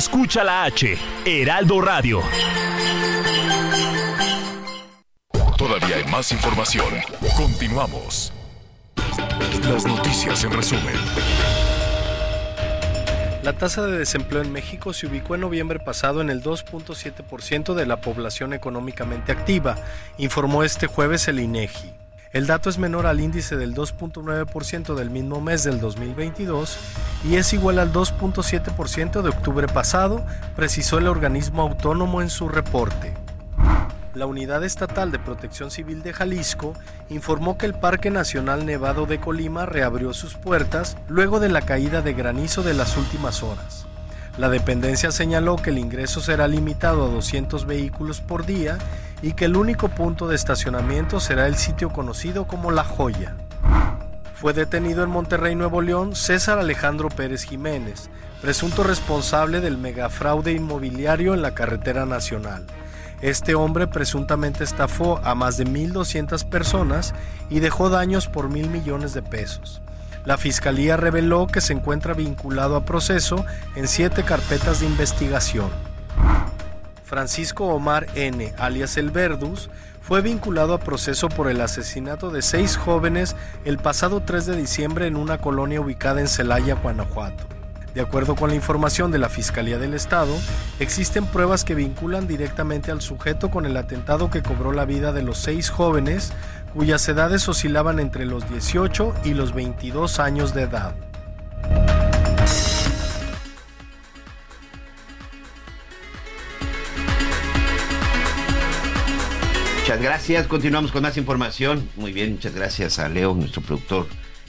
Escucha la H, Heraldo Radio. Todavía hay más información. Continuamos. Las noticias en resumen. La tasa de desempleo en México se ubicó en noviembre pasado en el 2.7% de la población económicamente activa, informó este jueves el INEGI. El dato es menor al índice del 2.9% del mismo mes del 2022 y es igual al 2.7% de octubre pasado, precisó el organismo autónomo en su reporte. La Unidad Estatal de Protección Civil de Jalisco informó que el Parque Nacional Nevado de Colima reabrió sus puertas luego de la caída de granizo de las últimas horas. La dependencia señaló que el ingreso será limitado a 200 vehículos por día y que el único punto de estacionamiento será el sitio conocido como La Joya. Fue detenido en Monterrey, Nuevo León, César Alejandro Pérez Jiménez, presunto responsable del megafraude inmobiliario en la carretera nacional. Este hombre presuntamente estafó a más de 1.200 personas y dejó daños por mil millones de pesos. La fiscalía reveló que se encuentra vinculado a proceso en siete carpetas de investigación. Francisco Omar N., alias El Verdus, fue vinculado a proceso por el asesinato de seis jóvenes el pasado 3 de diciembre en una colonia ubicada en Celaya, Guanajuato. De acuerdo con la información de la Fiscalía del Estado, existen pruebas que vinculan directamente al sujeto con el atentado que cobró la vida de los seis jóvenes cuyas edades oscilaban entre los 18 y los 22 años de edad. Gracias. Continuamos con más información. Muy bien, muchas gracias a Leo, nuestro productor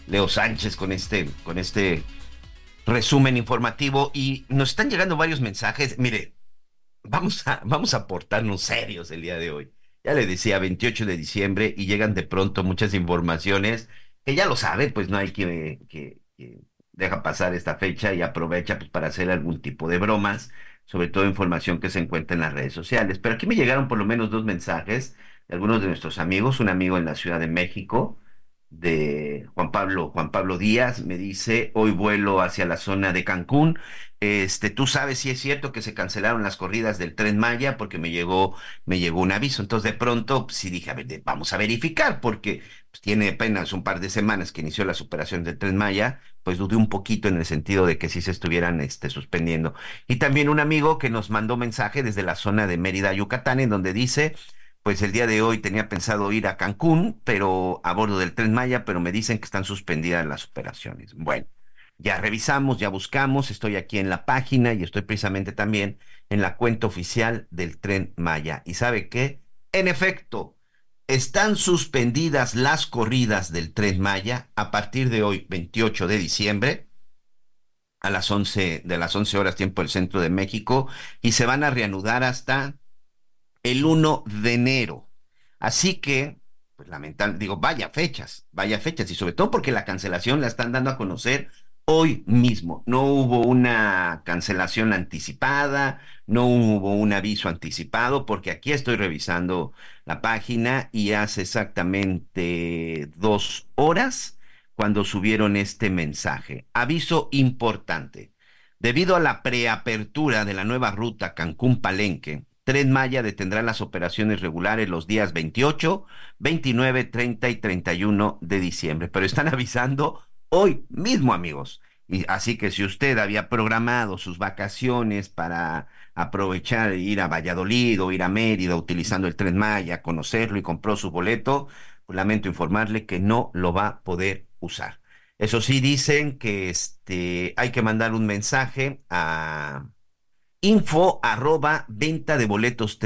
Leo Sánchez, con este, con este resumen informativo. Y nos están llegando varios mensajes. Mire, vamos a, vamos a portarnos serios el día de hoy. Ya le decía, 28 de diciembre, y llegan de pronto muchas informaciones que ya lo sabe, pues no hay que, que deja pasar esta fecha y aprovecha pues, para hacer algún tipo de bromas, sobre todo información que se encuentra en las redes sociales. Pero aquí me llegaron por lo menos dos mensajes algunos de nuestros amigos, un amigo en la Ciudad de México, de Juan Pablo, Juan Pablo Díaz, me dice, hoy vuelo hacia la zona de Cancún. Este, tú sabes si es cierto que se cancelaron las corridas del Tren Maya porque me llegó, me llegó un aviso. Entonces, de pronto, sí dije, a ver, vamos a verificar, porque pues, tiene apenas un par de semanas que inició la superación del Tren Maya, pues dudé un poquito en el sentido de que sí se estuvieran este, suspendiendo. Y también un amigo que nos mandó mensaje desde la zona de Mérida, Yucatán, en donde dice, pues el día de hoy tenía pensado ir a Cancún, pero a bordo del Tren Maya, pero me dicen que están suspendidas las operaciones. Bueno, ya revisamos, ya buscamos, estoy aquí en la página y estoy precisamente también en la cuenta oficial del Tren Maya. ¿Y sabe qué? En efecto, están suspendidas las corridas del Tren Maya a partir de hoy, 28 de diciembre, a las 11 de las 11 horas tiempo del centro de México y se van a reanudar hasta el 1 de enero. Así que, pues lamentable, digo, vaya fechas, vaya fechas y sobre todo porque la cancelación la están dando a conocer hoy mismo. No hubo una cancelación anticipada, no hubo un aviso anticipado, porque aquí estoy revisando la página y hace exactamente dos horas cuando subieron este mensaje. Aviso importante. Debido a la preapertura de la nueva ruta Cancún-Palenque, Tren Maya detendrá las operaciones regulares los días 28, 29, 30 y 31 de diciembre. Pero están avisando hoy mismo, amigos. Así que si usted había programado sus vacaciones para aprovechar ir a Valladolid o ir a Mérida utilizando el tren Maya, conocerlo y compró su boleto, pues lamento informarle que no lo va a poder usar. Eso sí, dicen que este, hay que mandar un mensaje a info arroba venta de boletos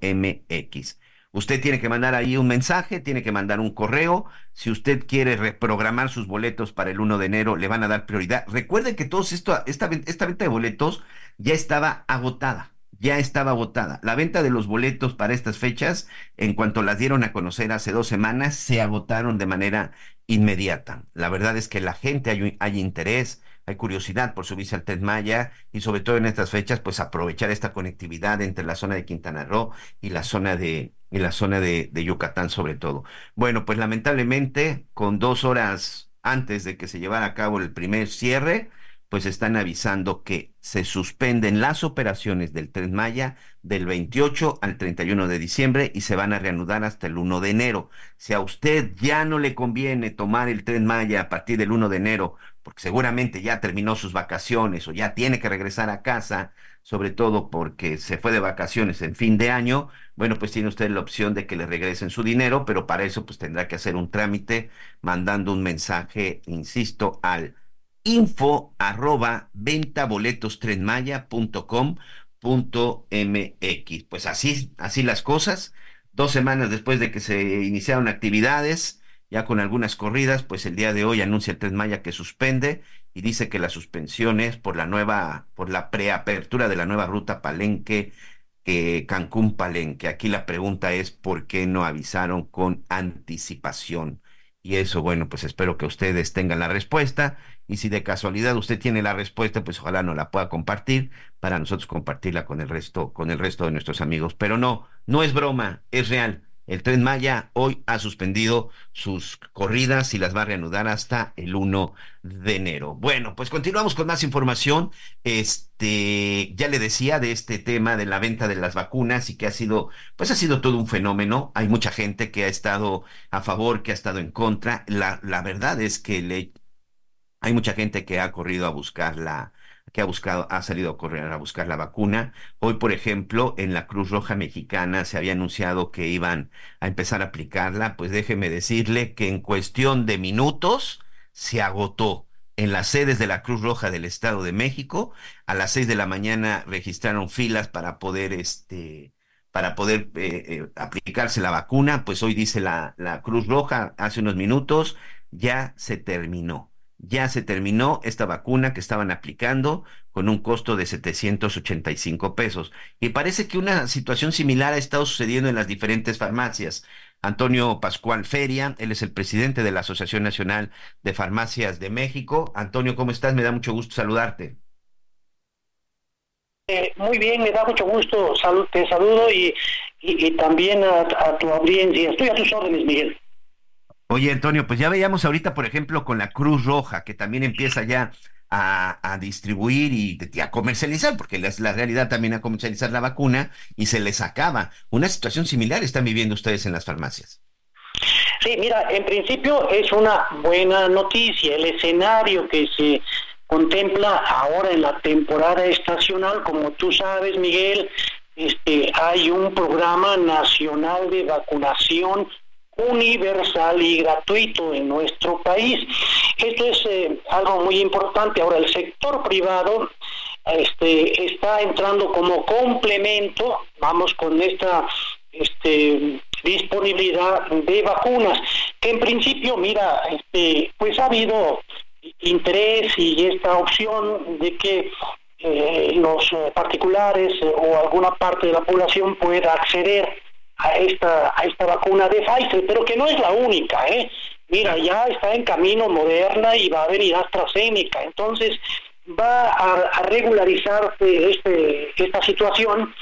mx Usted tiene que mandar ahí un mensaje, tiene que mandar un correo. Si usted quiere reprogramar sus boletos para el 1 de enero, le van a dar prioridad. Recuerde que todo esto, esta, esta venta de boletos ya estaba agotada ya estaba agotada. La venta de los boletos para estas fechas, en cuanto las dieron a conocer hace dos semanas, se agotaron de manera inmediata. La verdad es que la gente hay, hay interés, hay curiosidad por subirse al Tren Maya y sobre todo en estas fechas, pues aprovechar esta conectividad entre la zona de Quintana Roo y la zona de, la zona de Yucatán sobre todo. Bueno, pues lamentablemente, con dos horas antes de que se llevara a cabo el primer cierre, pues están avisando que se suspenden las operaciones del Tren Maya del 28 al 31 de diciembre y se van a reanudar hasta el 1 de enero. Si a usted ya no le conviene tomar el Tren Maya a partir del 1 de enero, porque seguramente ya terminó sus vacaciones o ya tiene que regresar a casa, sobre todo porque se fue de vacaciones en fin de año, bueno, pues tiene usted la opción de que le regresen su dinero, pero para eso pues tendrá que hacer un trámite mandando un mensaje, insisto, al info arroba mx Pues así, así las cosas. Dos semanas después de que se iniciaron actividades, ya con algunas corridas, pues el día de hoy anuncia el Maya que suspende y dice que la suspensión es por la nueva, por la preapertura de la nueva ruta Palenque, eh, Cancún Palenque. Aquí la pregunta es por qué no avisaron con anticipación. Y eso, bueno, pues espero que ustedes tengan la respuesta y si de casualidad usted tiene la respuesta, pues ojalá nos la pueda compartir para nosotros compartirla con el resto, con el resto de nuestros amigos. Pero no, no es broma, es real. El tren Maya hoy ha suspendido sus corridas y las va a reanudar hasta el 1 de enero. Bueno, pues continuamos con más información. Este, ya le decía de este tema de la venta de las vacunas y que ha sido, pues ha sido todo un fenómeno. Hay mucha gente que ha estado a favor, que ha estado en contra. La, la verdad es que le, hay mucha gente que ha corrido a buscar la, que ha buscado, ha salido a correr a buscar la vacuna. Hoy, por ejemplo, en la Cruz Roja Mexicana se había anunciado que iban a empezar a aplicarla. Pues déjeme decirle que en cuestión de minutos se agotó. En las sedes de la Cruz Roja del Estado de México, a las seis de la mañana registraron filas para poder, este, para poder eh, eh, aplicarse la vacuna. Pues hoy dice la, la Cruz Roja, hace unos minutos, ya se terminó ya se terminó esta vacuna que estaban aplicando con un costo de 785 pesos. Y parece que una situación similar ha estado sucediendo en las diferentes farmacias. Antonio Pascual Feria, él es el presidente de la Asociación Nacional de Farmacias de México. Antonio, ¿cómo estás? Me da mucho gusto saludarte. Eh, muy bien, me da mucho gusto, te saludo y, también a, a tu audiencia. Estoy a tus órdenes, Miguel. Oye, Antonio, pues ya veíamos ahorita, por ejemplo, con la Cruz Roja, que también empieza ya a, distribuir y, a comercializar, porque la, la realidad también a comercializar la vacuna y se les acaba. Una situación similar están viviendo ustedes en las farmacias. Sí, mira, en principio es una buena noticia. El escenario que se contempla ahora en la temporada estacional, como tú sabes, Miguel, este, hay un programa nacional de vacunación universal y gratuito en nuestro país. Esto es eh, algo muy importante. Ahora, el sector privado este, está entrando como complemento, vamos con esta este, disponibilidad de vacunas, que en principio, mira, este, pues ha habido interés y esta opción de que eh, los particulares o alguna parte de la población pueda acceder a esta, a esta vacuna de Pfizer, pero que no es la única, ¿eh? Mira, ya está en camino Moderna y va a venir AstraZeneca, entonces va a, regularizarse este, esta situación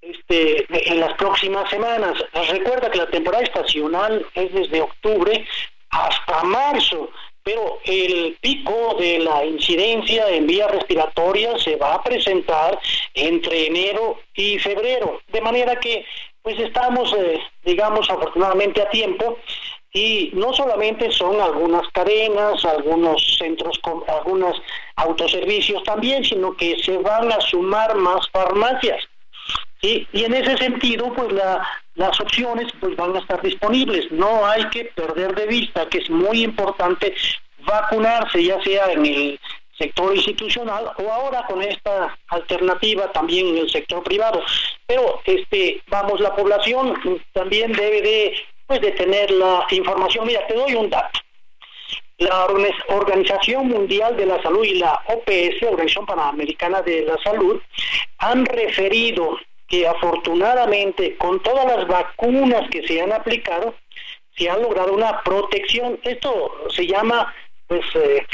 este, en las próximas semanas. Recuerda que la temporada estacional es desde octubre hasta marzo, pero el pico de la incidencia en vías respiratorias se va a presentar entre enero y febrero, de manera que pues estamos, eh, digamos, afortunadamente a tiempo y no solamente son algunas cadenas, algunos centros, algunos autoservicios también, sino que se van a sumar más farmacias. Y en ese sentido, pues la, las opciones pues van a estar disponibles. No hay que perder de vista que es muy importante vacunarse, ya sea en el sector institucional o ahora con esta alternativa también en el sector privado. Pero este vamos la población también debe de pues de tener la información. Mira, te doy un dato. La Organización Mundial de la Salud y la OPS, Organización Panamericana de la Salud, han referido que afortunadamente con todas las vacunas que se han aplicado, se ha logrado una protección. Esto se llama, pues eh,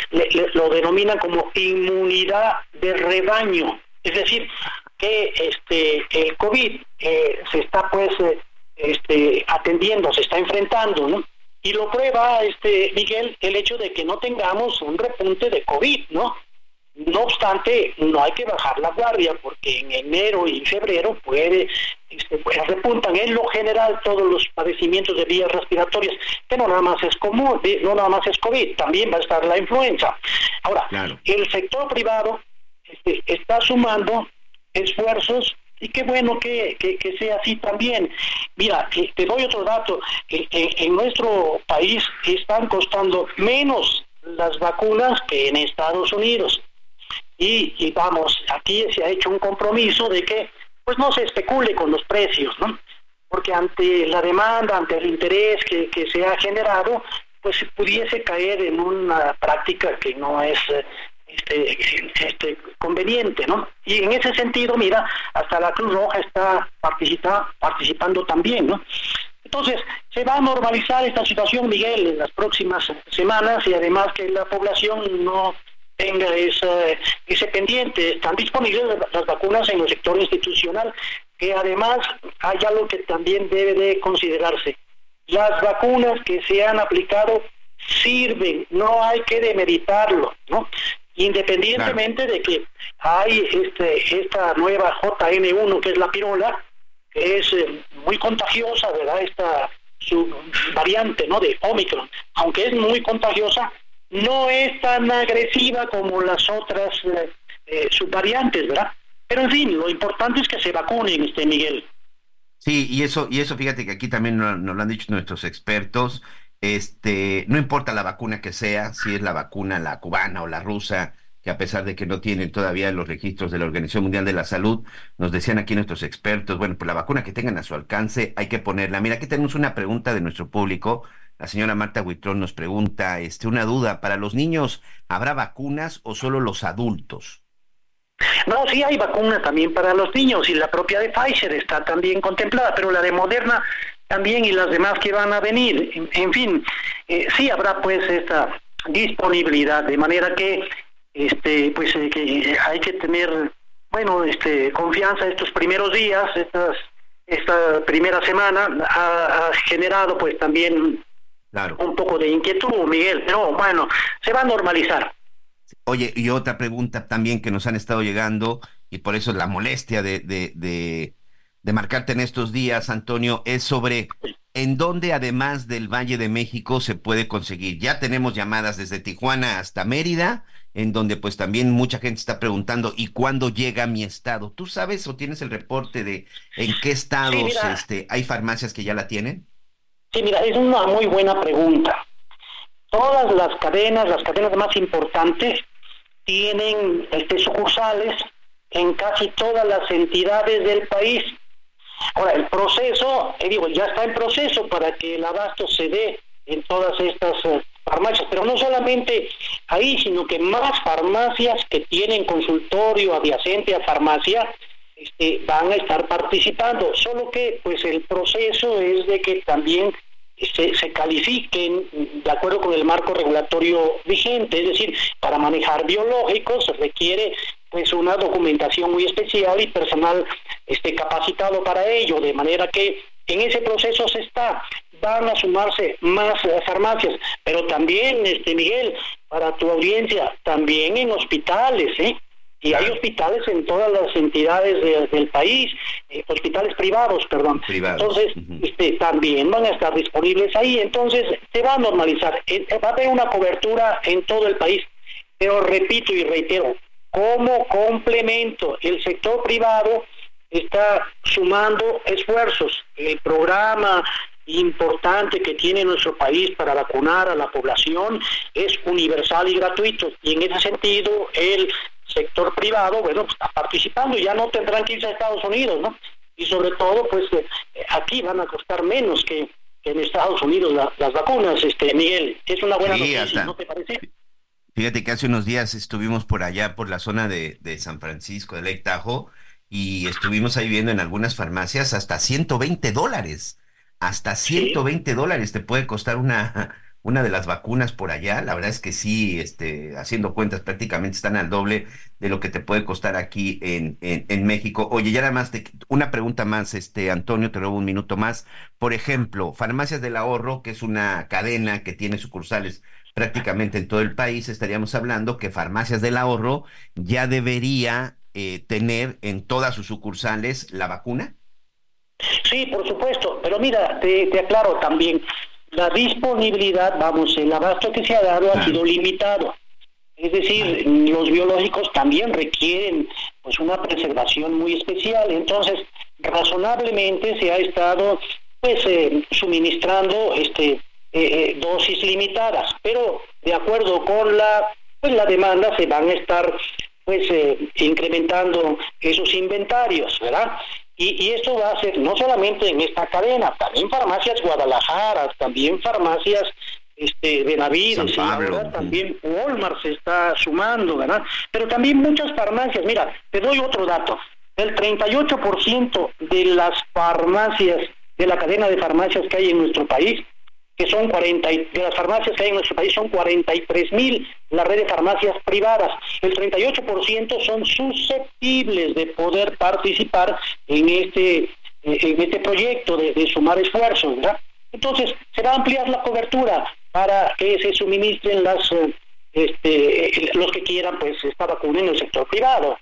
lo denominan como inmunidad de rebaño. Es decir, que este el COVID eh, se está pues eh, este, atendiendo, se está enfrentando, ¿no? Y lo prueba, este Miguel, el hecho de que no tengamos un repunte de COVID, ¿no? No obstante, no hay que bajar la guardia porque en enero y febrero puede, este, pues, repuntan en lo general todos los padecimientos de vías respiratorias, que no nada más es común, no nada más es COVID, también va a estar la influenza. Ahora, el sector privado este, está sumando esfuerzos y qué bueno que, que, sea así también. Mira, te doy otro dato. en nuestro país están costando menos las vacunas que en Estados Unidos y, vamos, aquí se ha hecho un compromiso de que pues no se especule con los precios, ¿no? Porque ante la demanda, ante el interés que, que se ha generado, pues se pudiese caer en una práctica que no es este, este, conveniente, ¿no? Y en ese sentido, mira, hasta la Cruz Roja está participa, participando también, ¿no? Entonces, se va a normalizar esta situación, Miguel, en las próximas semanas y además que la población no tenga ese, ese pendiente. Están disponibles las vacunas en el sector institucional, que además hay algo que también debe de considerarse. Las vacunas que se han aplicado sirven, no hay que demeritarlo, ¿no? Independientemente de que hay este esta nueva JN1 que es la pirola, que es eh, muy contagiosa, ¿verdad? Esta su variante, ¿no? De Omicron, aunque es muy contagiosa, no es tan agresiva como las otras eh, subvariantes, ¿verdad? Pero en fin, lo importante es que se vacunen, este Miguel. Sí, y eso, y eso fíjate que aquí también nos, lo han dicho nuestros expertos. Este, no importa la vacuna que sea, si es la vacuna la cubana o la rusa, que a pesar de que no tienen todavía los registros de la Organización Mundial de la Salud, nos decían aquí nuestros expertos, bueno, pues la vacuna que tengan a su alcance hay que ponerla. Mira, aquí tenemos una pregunta de nuestro público la señora Marta Huitrón nos pregunta, este, una duda, ¿para los niños habrá vacunas o solo los adultos? No, sí hay vacuna también para los niños y la propia de Pfizer está también contemplada, pero la de Moderna también y las demás que van a venir. En, fin, eh, sí habrá pues esta disponibilidad, de manera que este pues eh, hay que tener bueno este confianza estos primeros días, estas esta primera semana ha generado pues también un poco de inquietud, Miguel, pero bueno, se va a normalizar. Oye, y otra pregunta también que nos han estado llegando, y por eso la molestia de, de, de, marcarte en estos días, Antonio, es sobre en dónde además del Valle de México se puede conseguir. Ya tenemos llamadas desde Tijuana hasta Mérida, en donde pues también mucha gente está preguntando, ¿y cuándo llega mi estado? ¿Tú sabes o tienes el reporte de en qué estados este, hay farmacias que ya la tienen? Sí, mira, es una muy buena pregunta. Todas las cadenas, las cadenas más importantes, tienen este, sucursales en casi todas las entidades del país. Ahora, el proceso, eh, digo, ya está en proceso para que el abasto se dé en todas estas eh, farmacias, pero no solamente ahí, sino que más farmacias que tienen consultorio adyacente a farmacia este, van a estar participando, solo que pues el proceso es de que también se, se, califiquen de acuerdo con el marco regulatorio vigente, es decir, para manejar biológicos se requiere pues una documentación muy especial y personal este capacitado para ello, de manera que en ese proceso se está, van a sumarse más farmacias, pero también este Miguel, para tu audiencia, también en hospitales, ¿eh? Y hay hospitales en todas las entidades del país, eh, hospitales privados, perdón. Entonces, este, también van a estar disponibles ahí, entonces se va a normalizar, eh, va a haber una cobertura en todo el país, pero repito y reitero, como complemento, el sector privado está sumando esfuerzos, el programa importante que tiene nuestro país para vacunar a la población es universal y gratuito. Y en ese sentido el sector privado, bueno, pues, está participando y ya no tendrán que irse a Estados Unidos, ¿no? Y sobre todo, pues eh, aquí van a costar menos que, en Estados Unidos las vacunas, este Miguel. Es una buena noticia, ¿no te parece? Fíjate que hace unos días estuvimos por allá, por la zona de, de San Francisco, de Lake Tahoe, y estuvimos ahí viendo en algunas farmacias hasta 120 dólares. Hasta 120 dólares te puede costar una, una de las vacunas por allá. La verdad es que sí, este, haciendo cuentas prácticamente están al doble de lo que te puede costar aquí en, en, México. Oye, ya nada más, te, una pregunta más, este, Antonio, te robo un minuto más. Por ejemplo, Farmacias del Ahorro, que es una cadena que tiene sucursales prácticamente en todo el país, estaríamos hablando que Farmacias del Ahorro ya debería eh, tener en todas sus sucursales la vacuna. Sí, por supuesto, pero mira, te aclaro también, la disponibilidad, vamos, el abasto que se ha dado ha sido limitado. Es decir, los biológicos también requieren pues una preservación muy especial. Entonces, razonablemente se ha estado pues eh, suministrando este eh, eh, dosis limitadas, pero de acuerdo con la pues la demanda se van a estar pues incrementando esos inventarios, ¿verdad? Y, esto va a ser no solamente en esta cadena, también farmacias Guadalajara, también farmacias este, Benavides, también Walmart se está sumando, ¿verdad? Pero también muchas farmacias, mira, te doy otro dato, el 38% de las farmacias, de la cadena de farmacias que hay en nuestro país, que son 40, de las farmacias que hay en nuestro país son 43 mil, la red de farmacias privadas. El 38% son susceptibles de poder participar en este, en este proyecto de, sumar esfuerzos. Entonces, se va a ampliar la cobertura para que se suministren las, eh, este, los que quieran, pues, esta vacuna en el sector privado.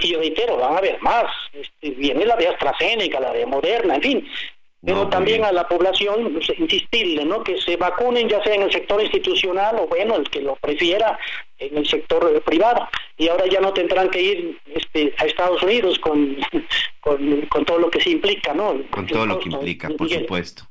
Y yo reitero, van a haber más. Este, viene la de AstraZeneca, la de Moderna, en fin pero también a la población pues, insistirle, ¿no? Que se vacunen ya sea en el sector institucional o bueno, el que lo prefiera en el sector eh, privado. Y ahora ya no tendrán que ir este, a Estados Unidos con, con, todo lo que se implica, ¿no? Con todo lo que implica, por supuesto.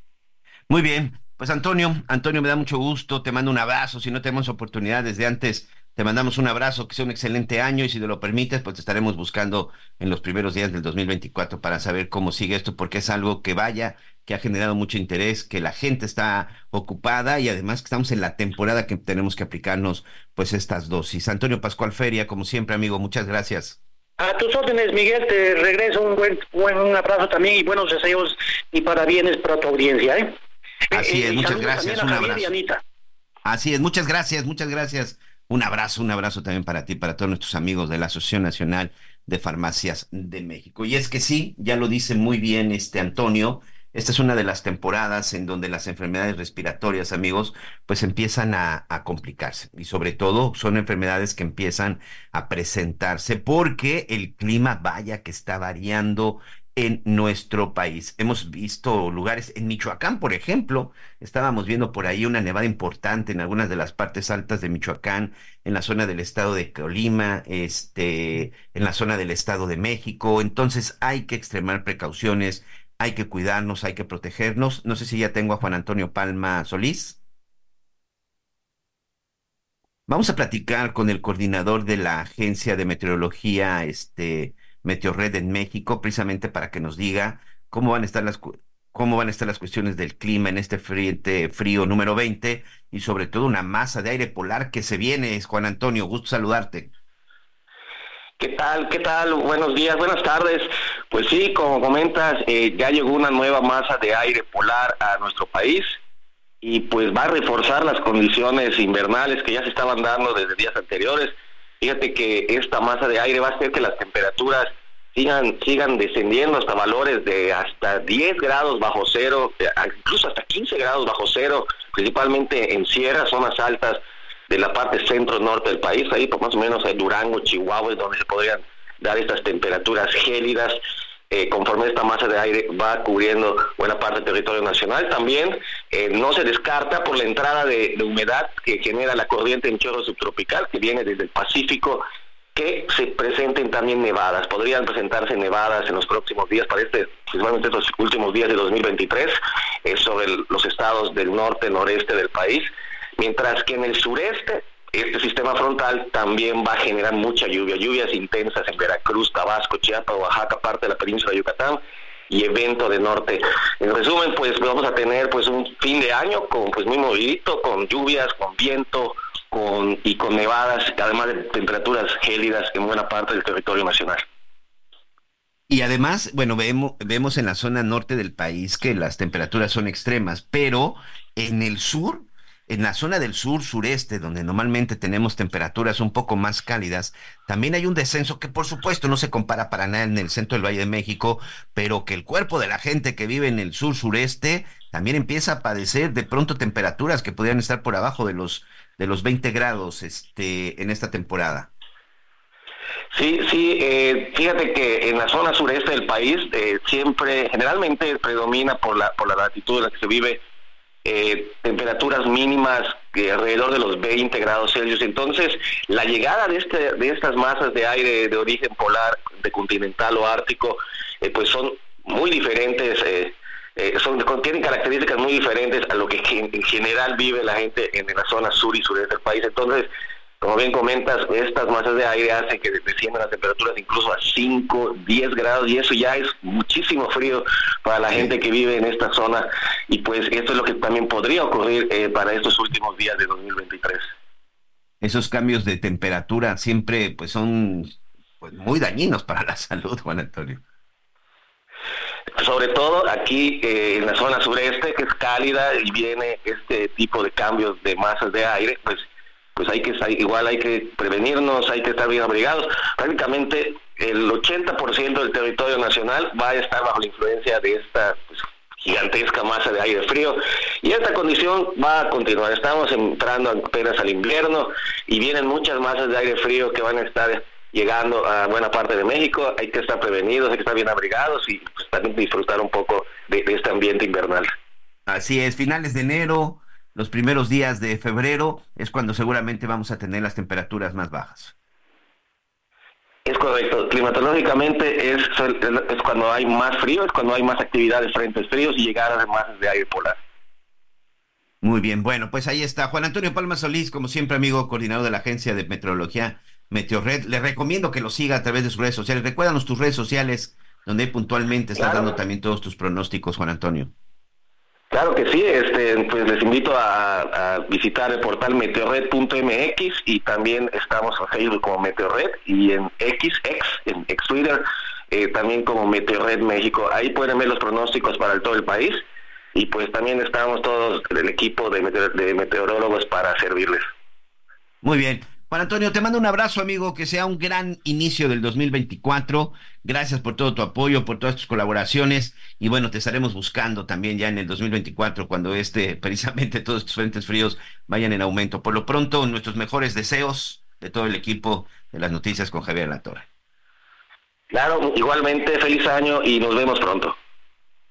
Muy bien, pues Antonio, Antonio me da mucho gusto, te mando un abrazo, si no tenemos oportunidad desde antes te mandamos un abrazo, que sea un excelente año y si te lo permites, pues te estaremos buscando en los primeros días del 2024 para saber cómo sigue esto, porque es algo que vaya, que ha generado mucho interés, que la gente está ocupada y además que estamos en la temporada que tenemos que aplicarnos pues estas dosis. Antonio Pascual Feria, como siempre, amigo, muchas gracias. A tus órdenes, Miguel, te regreso un buen, buen un abrazo también y buenos deseos y parabienes para tu audiencia. ¿eh? Así es, eh, muchas gracias. Un abrazo. Así es, muchas gracias, muchas gracias. Un abrazo, un abrazo también para ti, para todos nuestros amigos de la Asociación Nacional de Farmacias de México. Y es que sí, ya lo dice muy bien este Antonio, esta es una de las temporadas en donde las enfermedades respiratorias, amigos, pues empiezan a, a, complicarse. Y sobre todo son enfermedades que empiezan a presentarse porque el clima, vaya que está variando en nuestro país. Hemos visto lugares en Michoacán, por ejemplo, estábamos viendo por ahí una nevada importante en algunas de las partes altas de Michoacán, en la zona del estado de Colima, este, en la zona del estado de México. Entonces hay que extremar precauciones, hay que cuidarnos, hay que protegernos. No sé si ya tengo a Juan Antonio Palma Solís. Vamos a platicar con el coordinador de la Agencia de Meteorología, este, Meteorred en México, precisamente para que nos diga cómo van a estar las cómo van a estar las cuestiones del clima en este frente frío número 20 y sobre todo una masa de aire polar que se viene. Juan Antonio, gusto saludarte. ¿Qué tal? ¿Qué tal? Buenos días, buenas tardes. Pues sí, como comentas, eh, ya llegó una nueva masa de aire polar a nuestro país y pues va a reforzar las condiciones invernales que ya se estaban dando desde días anteriores. Fíjate que esta masa de aire va a hacer que las temperaturas sigan, sigan descendiendo hasta valores de hasta 10 grados bajo cero, eh, incluso hasta 15 grados bajo cero, principalmente en sierras, zonas altas de la parte centro-norte del país, ahí por más o menos en Durango, Chihuahua, es donde se podrían dar estas temperaturas gélidas. Eh, conforme esta masa de aire va cubriendo buena parte del territorio nacional. También eh, no se descarta por la entrada de, humedad que genera la corriente en chorro subtropical que viene desde el Pacífico que se presenten también nevadas. Podrían presentarse nevadas en los próximos días, para este, principalmente estos últimos días de 2023, eh, sobre los estados del norte, noreste del país, mientras que en el sureste este sistema frontal también va a generar mucha lluvia, lluvias intensas en Veracruz, Tabasco, Chiapas, Oaxaca, parte de la península de Yucatán y evento de norte. En resumen, pues vamos a tener pues un fin de año con pues muy movidito, con lluvias, con viento, con, y con nevadas, además de temperaturas gélidas en buena parte del territorio nacional. Y además, bueno, vemos, vemos en la zona norte del país que las temperaturas son extremas, pero en el sur, en la zona del sur sureste, donde normalmente tenemos temperaturas un poco más cálidas, también hay un descenso que por supuesto no se compara para nada en el centro del Valle de México, pero que el cuerpo de la gente que vive en el sur sureste también empieza a padecer de pronto temperaturas que podrían estar por abajo de los de los 20 grados este, en esta temporada. Sí, sí, eh, fíjate que en la zona sureste del país eh, siempre, generalmente predomina por la, por la latitud en la que se vive eh, temperaturas mínimas alrededor de los 20 grados Celsius. Entonces, la llegada de, este, de estas masas de aire de origen polar, de continental o ártico, pues son muy diferentes eh, son, contienen características muy diferentes a lo que en general vive la gente en la zona sur y sureste del país. Entonces, como bien comentas, estas masas de aire hacen que desciendan las temperaturas incluso a 5, 10 grados y eso ya es muchísimo frío para la gente que vive en esta zona. Y pues esto es lo que también podría ocurrir eh, para estos últimos días de 2023. Esos cambios de temperatura siempre pues son pues, muy dañinos para la salud, Juan Antonio. Sobre todo aquí eh, en la zona sureste que es cálida y viene este tipo de cambios de masas de aire, pues pues hay que igual hay que prevenirnos, hay que estar bien abrigados. Prácticamente el 80% del territorio nacional va a estar bajo la influencia de esta pues, gigantesca masa de aire frío y esta condición va a continuar. Estamos entrando apenas al invierno y vienen muchas masas de aire frío que van a estar llegando a buena parte de México, hay que estar prevenidos, hay que estar bien abrigados y pues, también disfrutar un poco de, este ambiente invernal. Así es, finales de enero, los primeros días de febrero es cuando seguramente vamos a tener las temperaturas más bajas. Es correcto, climatológicamente es, es cuando hay más frío, es cuando hay más actividades frentes fríos y llegadas de masas de aire polar. Muy bien, bueno, pues ahí está Juan Antonio Palma Solís, como siempre amigo coordinador de la Agencia de Meteorología Meteorred. Le recomiendo que lo siga a través de sus redes sociales. Recuérdanos tus redes sociales, donde puntualmente estás dando también todos tus pronósticos, Juan Antonio. Claro que sí, este, pues les invito a, visitar el portal meteorred.mx y también estamos en Facebook como Meteorred y en XX, en X Twitter, eh, también como Meteorred México. Ahí pueden ver los pronósticos para todo el país y pues también estamos todos el equipo de, de meteorólogos para servirles. Muy bien. Juan Antonio, te mando un abrazo, amigo, que sea un gran inicio del 2024. Gracias por todo tu apoyo, por todas tus colaboraciones. Y bueno, te estaremos buscando también ya en el 2024, cuando este, precisamente todos estos frentes fríos vayan en aumento. Por lo pronto, nuestros mejores deseos de todo el equipo de las noticias con Javier Latorre. Claro, igualmente, feliz año y nos vemos pronto.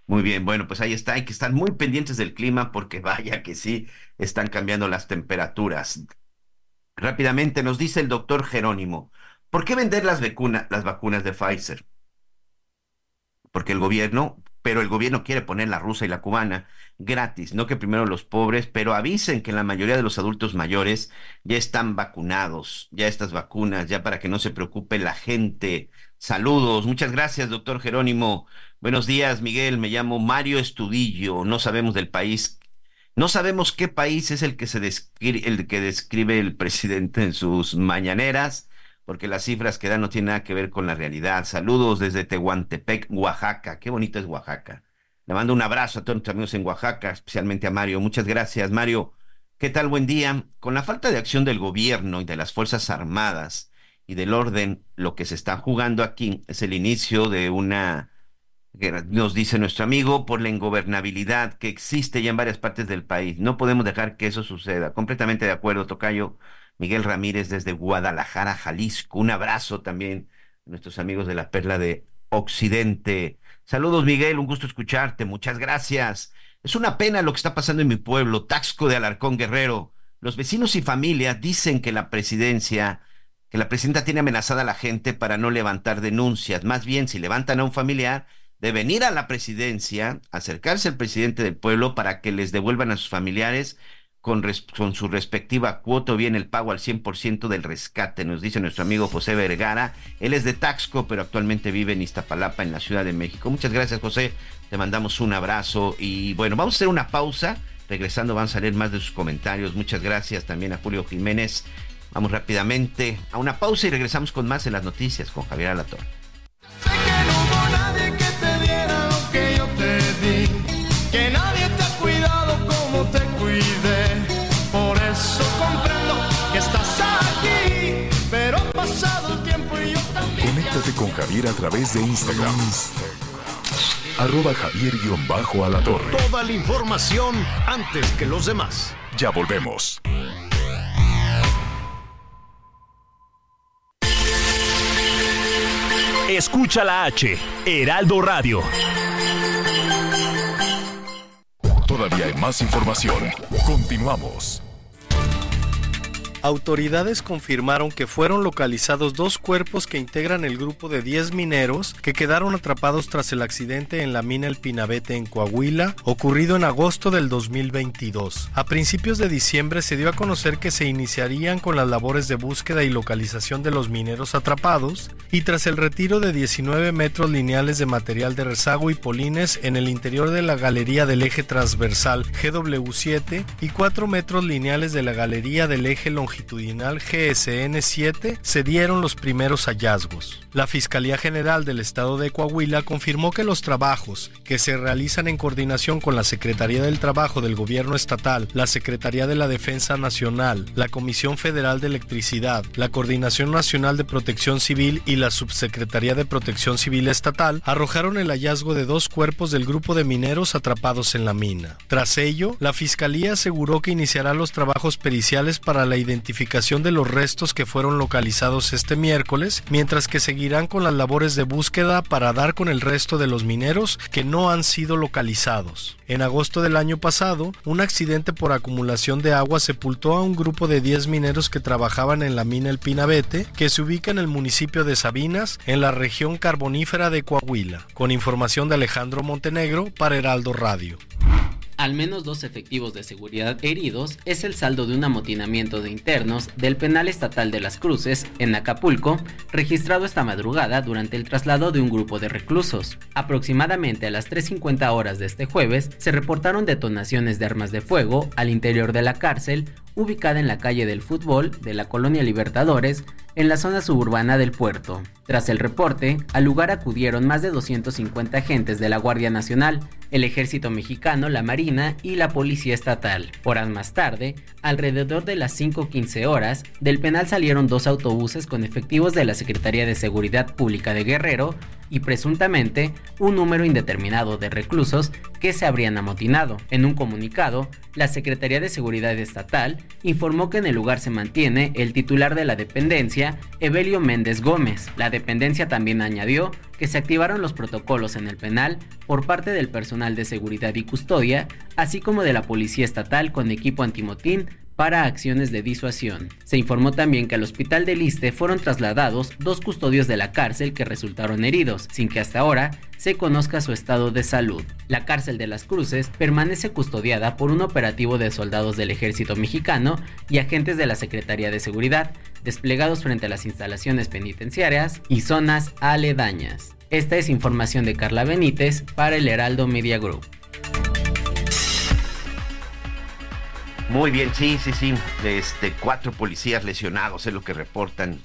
Muy bien, bueno, pues ahí está. Hay que estar muy pendientes del clima porque vaya que sí están cambiando las temperaturas. Rápidamente nos dice el doctor Jerónimo, ¿por qué vender las, las vacunas de Pfizer? Porque el gobierno, pero el gobierno quiere poner la rusa y la cubana gratis, no que primero los pobres, pero avisen que la mayoría de los adultos mayores ya están vacunados, ya estas vacunas, ya para que no se preocupe la gente. Saludos, muchas gracias, doctor Jerónimo, Buenos días, Miguel. Me llamo Mario Estudillo. No sabemos del país. No sabemos qué país es el que se describe, el que describe el presidente en sus mañaneras, porque las cifras que dan no tienen nada que ver con la realidad. Saludos desde Tehuantepec, Oaxaca. Qué bonito es Oaxaca. Le mando un abrazo a todos nuestros amigos en Oaxaca, especialmente a Mario. Muchas gracias, Mario. ¿Qué tal? Buen día. Con la falta de acción del gobierno y de las Fuerzas Armadas y del orden, lo que se está jugando aquí es el inicio de una nos dice nuestro amigo, por la ingobernabilidad que existe ya en varias partes del país. No podemos dejar que eso suceda. Completamente de acuerdo, Tocayo. Miguel Ramírez desde Guadalajara, Jalisco. Un abrazo también a nuestros amigos de la Perla de Occidente. Saludos, Miguel, un gusto escucharte. Muchas gracias. Es una pena lo que está pasando en mi pueblo, Taxco de Alarcón Guerrero. Los vecinos y familias dicen que la presidencia, que la presidenta tiene amenazada a la gente para no levantar denuncias. Más bien, si levantan a un familiar, de venir a la presidencia, acercarse al presidente del pueblo para que les devuelvan a sus familiares con, con su respectiva cuota o bien el pago al 100% del rescate, nos dice nuestro amigo José Vergara. Él es de Taxco, pero actualmente vive en Iztapalapa, en la Ciudad de México. Muchas gracias, José. Te mandamos un abrazo y bueno, vamos a hacer una pausa. Regresando van a salir más de sus comentarios. Muchas gracias también a Julio Jiménez. Vamos rápidamente a una pausa y regresamos con más en las noticias con Javier Alatorre. Con Javier a través de Instagram. Arroba javier torre. Toda la información antes que los demás. Ya volvemos. Escucha la H, Heraldo Radio. Todavía hay más información. Continuamos. Autoridades confirmaron que fueron localizados dos cuerpos que integran el grupo de 10 mineros que quedaron atrapados tras el accidente en la mina El Pinabete en Coahuila, ocurrido en agosto del 2022. A principios de diciembre se dio a conocer que se iniciarían con las labores de búsqueda y localización de los mineros atrapados, y tras el retiro de 19 metros lineales de material de rezago y polines en el interior de la galería del eje transversal GW7 y 4 metros lineales de la galería del eje longitudinal longitudinal GSN-7 se dieron los primeros hallazgos. La Fiscalía General del Estado de Coahuila confirmó que los trabajos, que se realizan en coordinación con la Secretaría del Trabajo del Gobierno Estatal, la Secretaría de la Defensa Nacional, la Comisión Federal de Electricidad, la Coordinación Nacional de Protección Civil y la Subsecretaría de Protección Civil Estatal, arrojaron el hallazgo de dos cuerpos del grupo de mineros atrapados en la mina. Tras ello, la Fiscalía aseguró que iniciará los trabajos periciales para la identificación identificación de los restos que fueron localizados este miércoles, mientras que seguirán con las labores de búsqueda para dar con el resto de los mineros que no han sido localizados. En agosto del año pasado, un accidente por acumulación de agua sepultó a un grupo de 10 mineros que trabajaban en la mina El Pinabete, que se ubica en el municipio de Sabinas, en la región carbonífera de Coahuila. Con información de Alejandro Montenegro para Heraldo Radio al menos dos efectivos de seguridad heridos es el saldo de un amotinamiento de internos del penal estatal de las Cruces, en Acapulco, registrado esta madrugada durante el traslado de un grupo de reclusos. Aproximadamente a las 3.50 horas de este jueves se reportaron detonaciones de armas de fuego al interior de la cárcel, ubicada en la calle del fútbol de la colonia Libertadores, en la zona suburbana del puerto. Tras el reporte, al lugar acudieron más de 250 agentes de la Guardia Nacional, el Ejército Mexicano, la Marina y la Policía Estatal. Horas más tarde, alrededor de las 5.15 horas, del penal salieron dos autobuses con efectivos de la Secretaría de Seguridad Pública de Guerrero y presuntamente un número indeterminado de reclusos que se habrían amotinado. En un comunicado, la Secretaría de Seguridad Estatal informó que en el lugar se mantiene el titular de la dependencia, Evelio Méndez Gómez. La dependencia también añadió que se activaron los protocolos en el penal por parte del personal de seguridad y custodia, así como de la Policía Estatal con equipo antimotín para acciones de disuasión. Se informó también que al hospital de Liste fueron trasladados dos custodios de la cárcel que resultaron heridos, sin que hasta ahora se conozca su estado de salud. La cárcel de las Cruces permanece custodiada por un operativo de soldados del ejército mexicano y agentes de la Secretaría de Seguridad, desplegados frente a las instalaciones penitenciarias y zonas aledañas. Esta es información de Carla Benítez para el Heraldo Media Group. Muy bien, sí, sí, sí. Este, cuatro policías lesionados es lo que reportan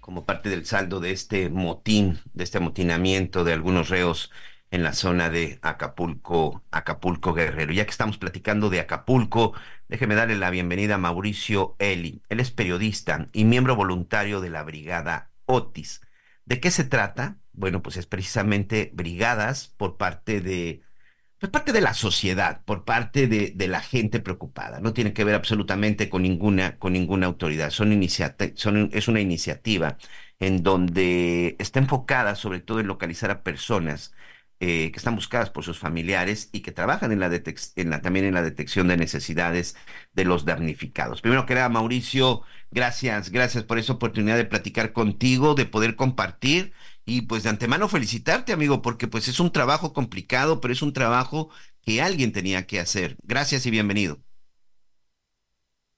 como parte del saldo de este motín, de este amotinamiento de algunos reos en la zona de Acapulco, Acapulco Guerrero. Ya que estamos platicando de Acapulco, déjeme darle la bienvenida a Mauricio Eli. Él es periodista y miembro voluntario de la Brigada Otis. ¿De qué se trata? Bueno, pues es precisamente brigadas por parte de, pues parte de la sociedad, por parte de, de, la gente preocupada. No tiene que ver absolutamente con ninguna, con ninguna autoridad. Son, son es una iniciativa en donde está enfocada sobre todo en localizar a personas eh, que están buscadas por sus familiares y que trabajan en la, en la, también en la detección de necesidades de los damnificados. Primero que nada, Mauricio, gracias, gracias por esa oportunidad de platicar contigo, de poder compartir y pues de antemano felicitarte, amigo, porque pues es un trabajo complicado, pero es un trabajo que alguien tenía que hacer. Gracias y bienvenido.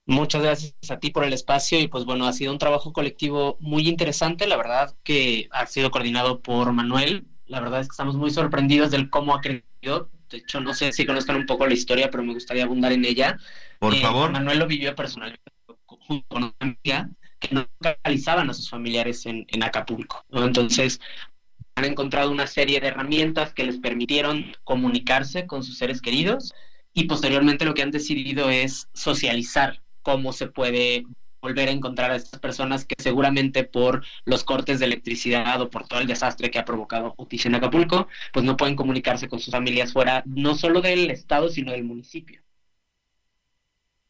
Muchas gracias a ti por el espacio y pues bueno, ha sido un trabajo colectivo muy interesante, la verdad que ha sido coordinado por Manuel, la verdad es que estamos muy sorprendidos del cómo ha crecido. De hecho, no sé si conozcan un poco la historia, pero me gustaría abundar en ella. Por eh, favor. Manuel lo vivió personalmente junto con una amiga que no localizaban a sus familiares en, Acapulco. Entonces, han encontrado una serie de herramientas que les permitieron comunicarse con sus seres queridos y posteriormente lo que han decidido es socializar cómo se puede volver a encontrar a estas personas que seguramente por los cortes de electricidad o por todo el desastre que ha provocado Otis en Acapulco, pues no pueden comunicarse con sus familias fuera no solo del estado, sino del municipio.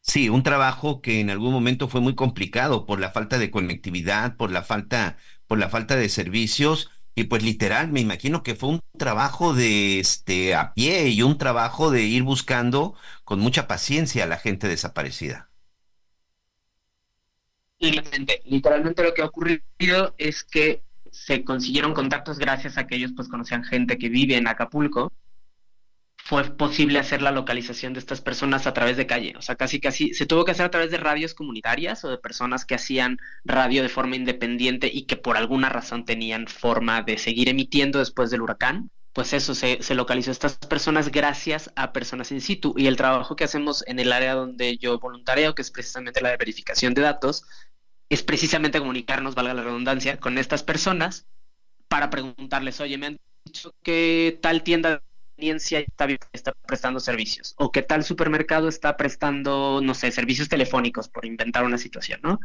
Sí, un trabajo que en algún momento fue muy complicado por la falta de conectividad, por la falta, por la falta de servicios y pues literal, me imagino que fue un trabajo de este a pie y un trabajo de ir buscando con mucha paciencia a la gente desaparecida. Literalmente, literalmente lo que ha ocurrido es que se consiguieron contactos gracias a que ellos pues conocían gente que vive en Acapulco. Fue posible hacer la localización de estas personas a través de calle, o sea, casi casi se tuvo que hacer a través de radios comunitarias o de personas que hacían radio de forma independiente y que por alguna razón tenían forma de seguir emitiendo después del huracán pues eso, se, se, localizó a estas personas gracias a personas in situ. Y el trabajo que hacemos en el área donde yo voluntareo, que es precisamente la de verificación de datos, es precisamente comunicarnos, valga la redundancia, con estas personas para preguntarles, oye, me han dicho que tal tienda conveniencia está, está prestando servicios o que tal supermercado está prestando, no sé, servicios telefónicos, por inventar una situación, ¿no?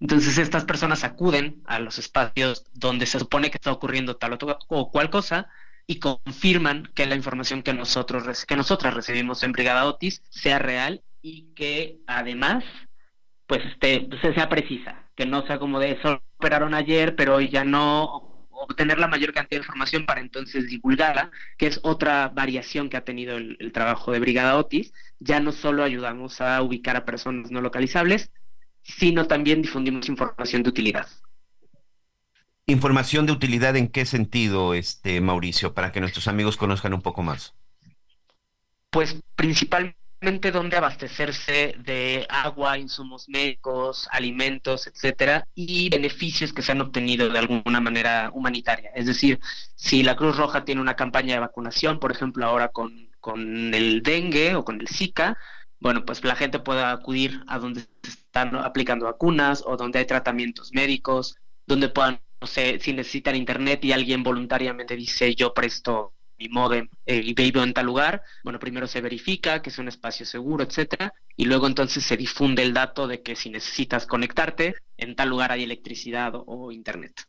Entonces estas personas acuden a los espacios donde se supone que está ocurriendo tal o cual cosa y confirman que la información que nosotros que nosotras recibimos en Brigada Otis sea real y que además pues este, sea precisa, que no sea como de eso operaron ayer, pero hoy ya no, obtener la mayor cantidad de información para entonces divulgarla, que es otra variación que ha tenido el, el trabajo de Brigada Otis. Ya no solo ayudamos a ubicar a personas no localizables, sino también difundimos información de utilidad. Información de utilidad en qué sentido, este Mauricio, para que nuestros amigos conozcan un poco más. Pues principalmente dónde abastecerse de agua, insumos médicos, alimentos, etcétera, y beneficios que se han obtenido de alguna manera humanitaria. Es decir, si la Cruz Roja tiene una campaña de vacunación, por ejemplo, ahora con, con el dengue o con el Zika, bueno, pues la gente puede acudir a donde se están aplicando vacunas o donde hay tratamientos médicos, donde puedan, no sé, si necesitan internet y alguien voluntariamente dice yo presto mi modem eh, y vivo en tal lugar, bueno, primero se verifica que es un espacio seguro, etcétera, y luego entonces se difunde el dato de que si necesitas conectarte, en tal lugar hay electricidad o internet.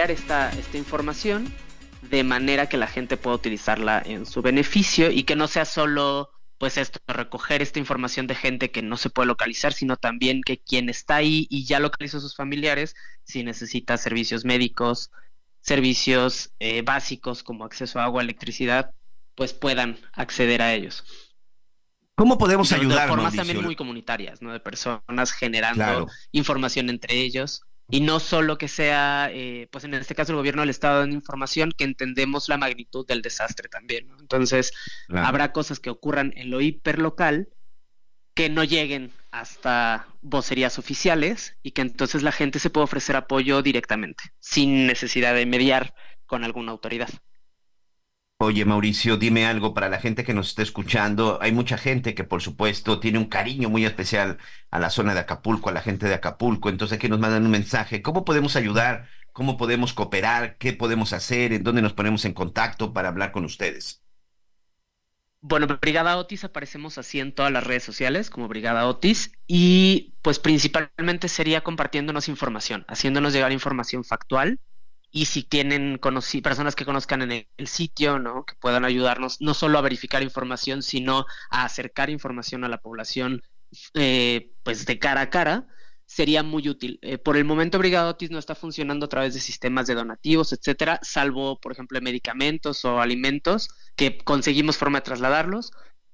Esta, esta información de manera que la gente pueda utilizarla en su beneficio y que no sea solo pues esto, recoger esta información de gente que no se puede localizar, sino también que quien está ahí y ya localizó a sus familiares, si necesita servicios médicos, servicios eh, básicos como acceso a agua, electricidad, pues puedan acceder a ellos. ¿Cómo podemos ayudar? De formas también muy comunitarias, ¿no? De personas generando información entre ellos y no solo que sea, eh, pues en este caso el gobierno del Estado dando información, que entendemos la magnitud del desastre también. ¿no? Entonces, habrá cosas que ocurran en lo hiperlocal que no lleguen hasta vocerías oficiales y que entonces la gente se puede ofrecer apoyo directamente, sin necesidad de mediar con alguna autoridad. Oye, Mauricio, dime algo para la gente que nos está escuchando. Hay mucha gente que, por supuesto, tiene un cariño muy especial a la zona de Acapulco, a la gente de Acapulco. Entonces aquí nos mandan un mensaje. ¿Cómo podemos ayudar? ¿Cómo podemos cooperar? ¿Qué podemos hacer? ¿En dónde nos ponemos en contacto para hablar con ustedes? Bueno, Brigada Otis aparecemos así en todas las redes sociales como Brigada Otis y pues principalmente sería compartiéndonos información, haciéndonos llegar información factual y si tienen personas que conozcan en el, sitio, ¿no? que puedan ayudarnos no solo a verificar información, sino a acercar información a la población eh, pues de cara a cara, sería muy útil. Eh, por el momento Brigada Otis no está funcionando a través de sistemas de donativos, etcétera, salvo, por ejemplo, medicamentos o alimentos que conseguimos forma de trasladarlos,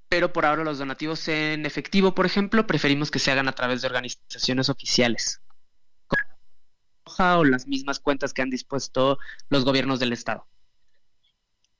pero por ahora los donativos en efectivo, por ejemplo, preferimos que se hagan a través de organizaciones oficiales o las mismas cuentas que han dispuesto los gobiernos del estado.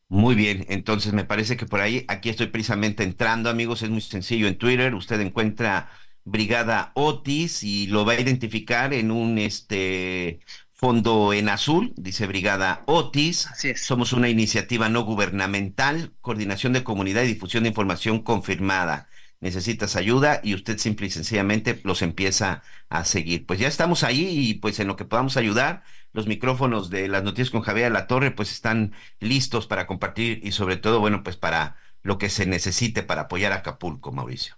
Muy bien, entonces me parece que por ahí, aquí estoy precisamente entrando, amigos, es muy sencillo en Twitter, usted encuentra Brigada Otis y lo va a identificar en un este fondo en azul, dice Brigada Otis. Somos una iniciativa no gubernamental, coordinación de comunidad y difusión de información confirmada necesitas ayuda y usted simple y sencillamente los empieza a seguir. Pues ya estamos ahí y pues en lo que podamos ayudar, los micrófonos de las noticias con Javier La Torre pues están listos para compartir y sobre todo, bueno, pues para lo que se necesite para apoyar a Acapulco, Mauricio.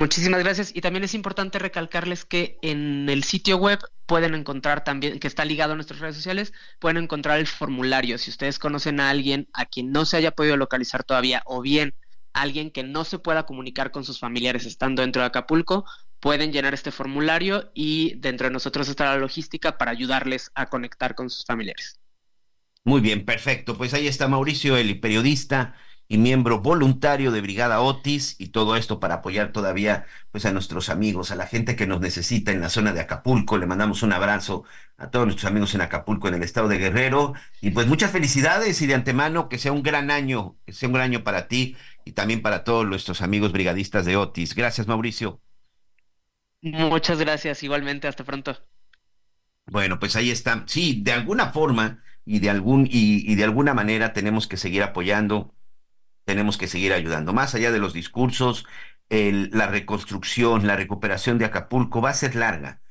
Muchísimas gracias. Y también es importante recalcarles que en el sitio web pueden encontrar también, que está ligado a nuestras redes sociales, pueden encontrar el formulario. Si ustedes conocen a alguien a quien no se haya podido localizar todavía o bien alguien que no se pueda comunicar con sus familiares estando dentro de Acapulco, pueden llenar este formulario y dentro de nosotros está la logística para ayudarles a conectar con sus familiares. Muy bien, perfecto. Pues ahí está Mauricio, el periodista y miembro voluntario de Brigada Otis y todo esto para apoyar todavía pues a nuestros amigos, a la gente que nos necesita en la zona de Acapulco. Le mandamos un abrazo a todos nuestros amigos en Acapulco, en el estado de Guerrero y pues muchas felicidades y de antemano que sea un gran año, que sea un gran año para ti y también para todos nuestros amigos brigadistas de Otis. Gracias, Mauricio. Muchas gracias, igualmente, hasta pronto. Bueno, pues ahí está. Sí, de alguna forma y de algún y, de alguna manera tenemos que seguir apoyando, tenemos que seguir ayudando. Más allá de los discursos, la reconstrucción, la recuperación de Acapulco va a ser larga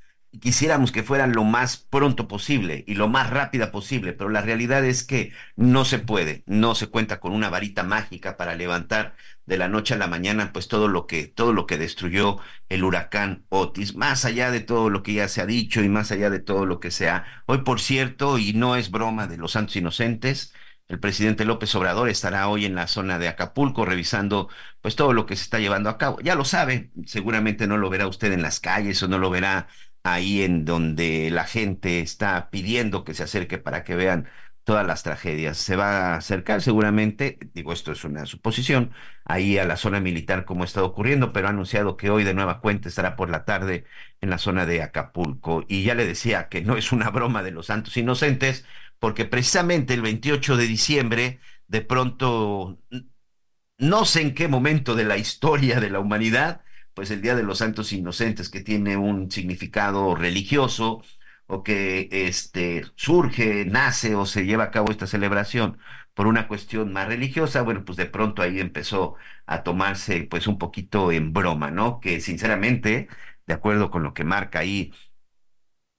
quisiéramos que fueran lo más pronto posible y lo más rápida posible, pero la realidad es que no se puede, no se cuenta con una varita mágica para levantar de la noche a la mañana pues todo lo que todo lo que destruyó el huracán Otis, más allá de todo lo que ya se ha dicho y más allá de todo lo que sea. Hoy, por cierto, y no es broma de los santos inocentes, el presidente López Obrador estará hoy en la zona de Acapulco revisando pues todo lo que se está llevando a cabo. Ya lo sabe, seguramente no lo verá usted en las calles o no lo verá ahí en donde la gente está pidiendo que se acerque para que vean todas las tragedias. Se va a acercar seguramente, digo esto es una suposición, ahí a la zona militar como está ocurriendo, pero ha anunciado que hoy de nueva cuenta estará por la tarde en la zona de Acapulco. Y ya le decía que no es una broma de los santos inocentes, porque precisamente el 28 de diciembre, de pronto, no sé en qué momento de la historia de la humanidad, pues el Día de los Santos Inocentes, que tiene un significado religioso, o que este, surge, nace o se lleva a cabo esta celebración por una cuestión más religiosa, bueno, pues de pronto ahí empezó a tomarse pues un poquito en broma, ¿no? Que sinceramente, de acuerdo con lo que marca ahí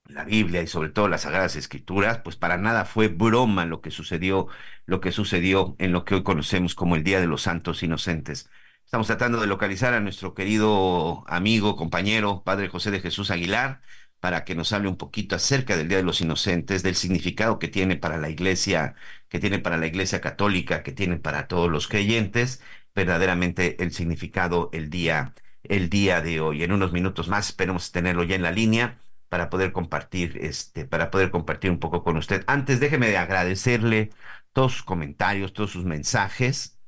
la Biblia y sobre todo las Sagradas Escrituras, pues para nada fue broma lo que sucedió, lo que sucedió en lo que hoy conocemos como el Día de los Santos Inocentes. Estamos tratando de localizar a nuestro querido amigo, compañero, Padre José de Jesús Aguilar. para que nos hable un poquito acerca del Día de los Inocentes, del significado que tiene para la Iglesia, que tiene para la Iglesia Católica, que tiene para todos los creyentes, verdaderamente el significado el día, el día de hoy. En unos minutos más esperemos tenerlo ya en la línea para poder compartir, este, para poder compartir un poco con usted. Antes, déjeme de agradecerle todos sus comentarios, todos sus mensajes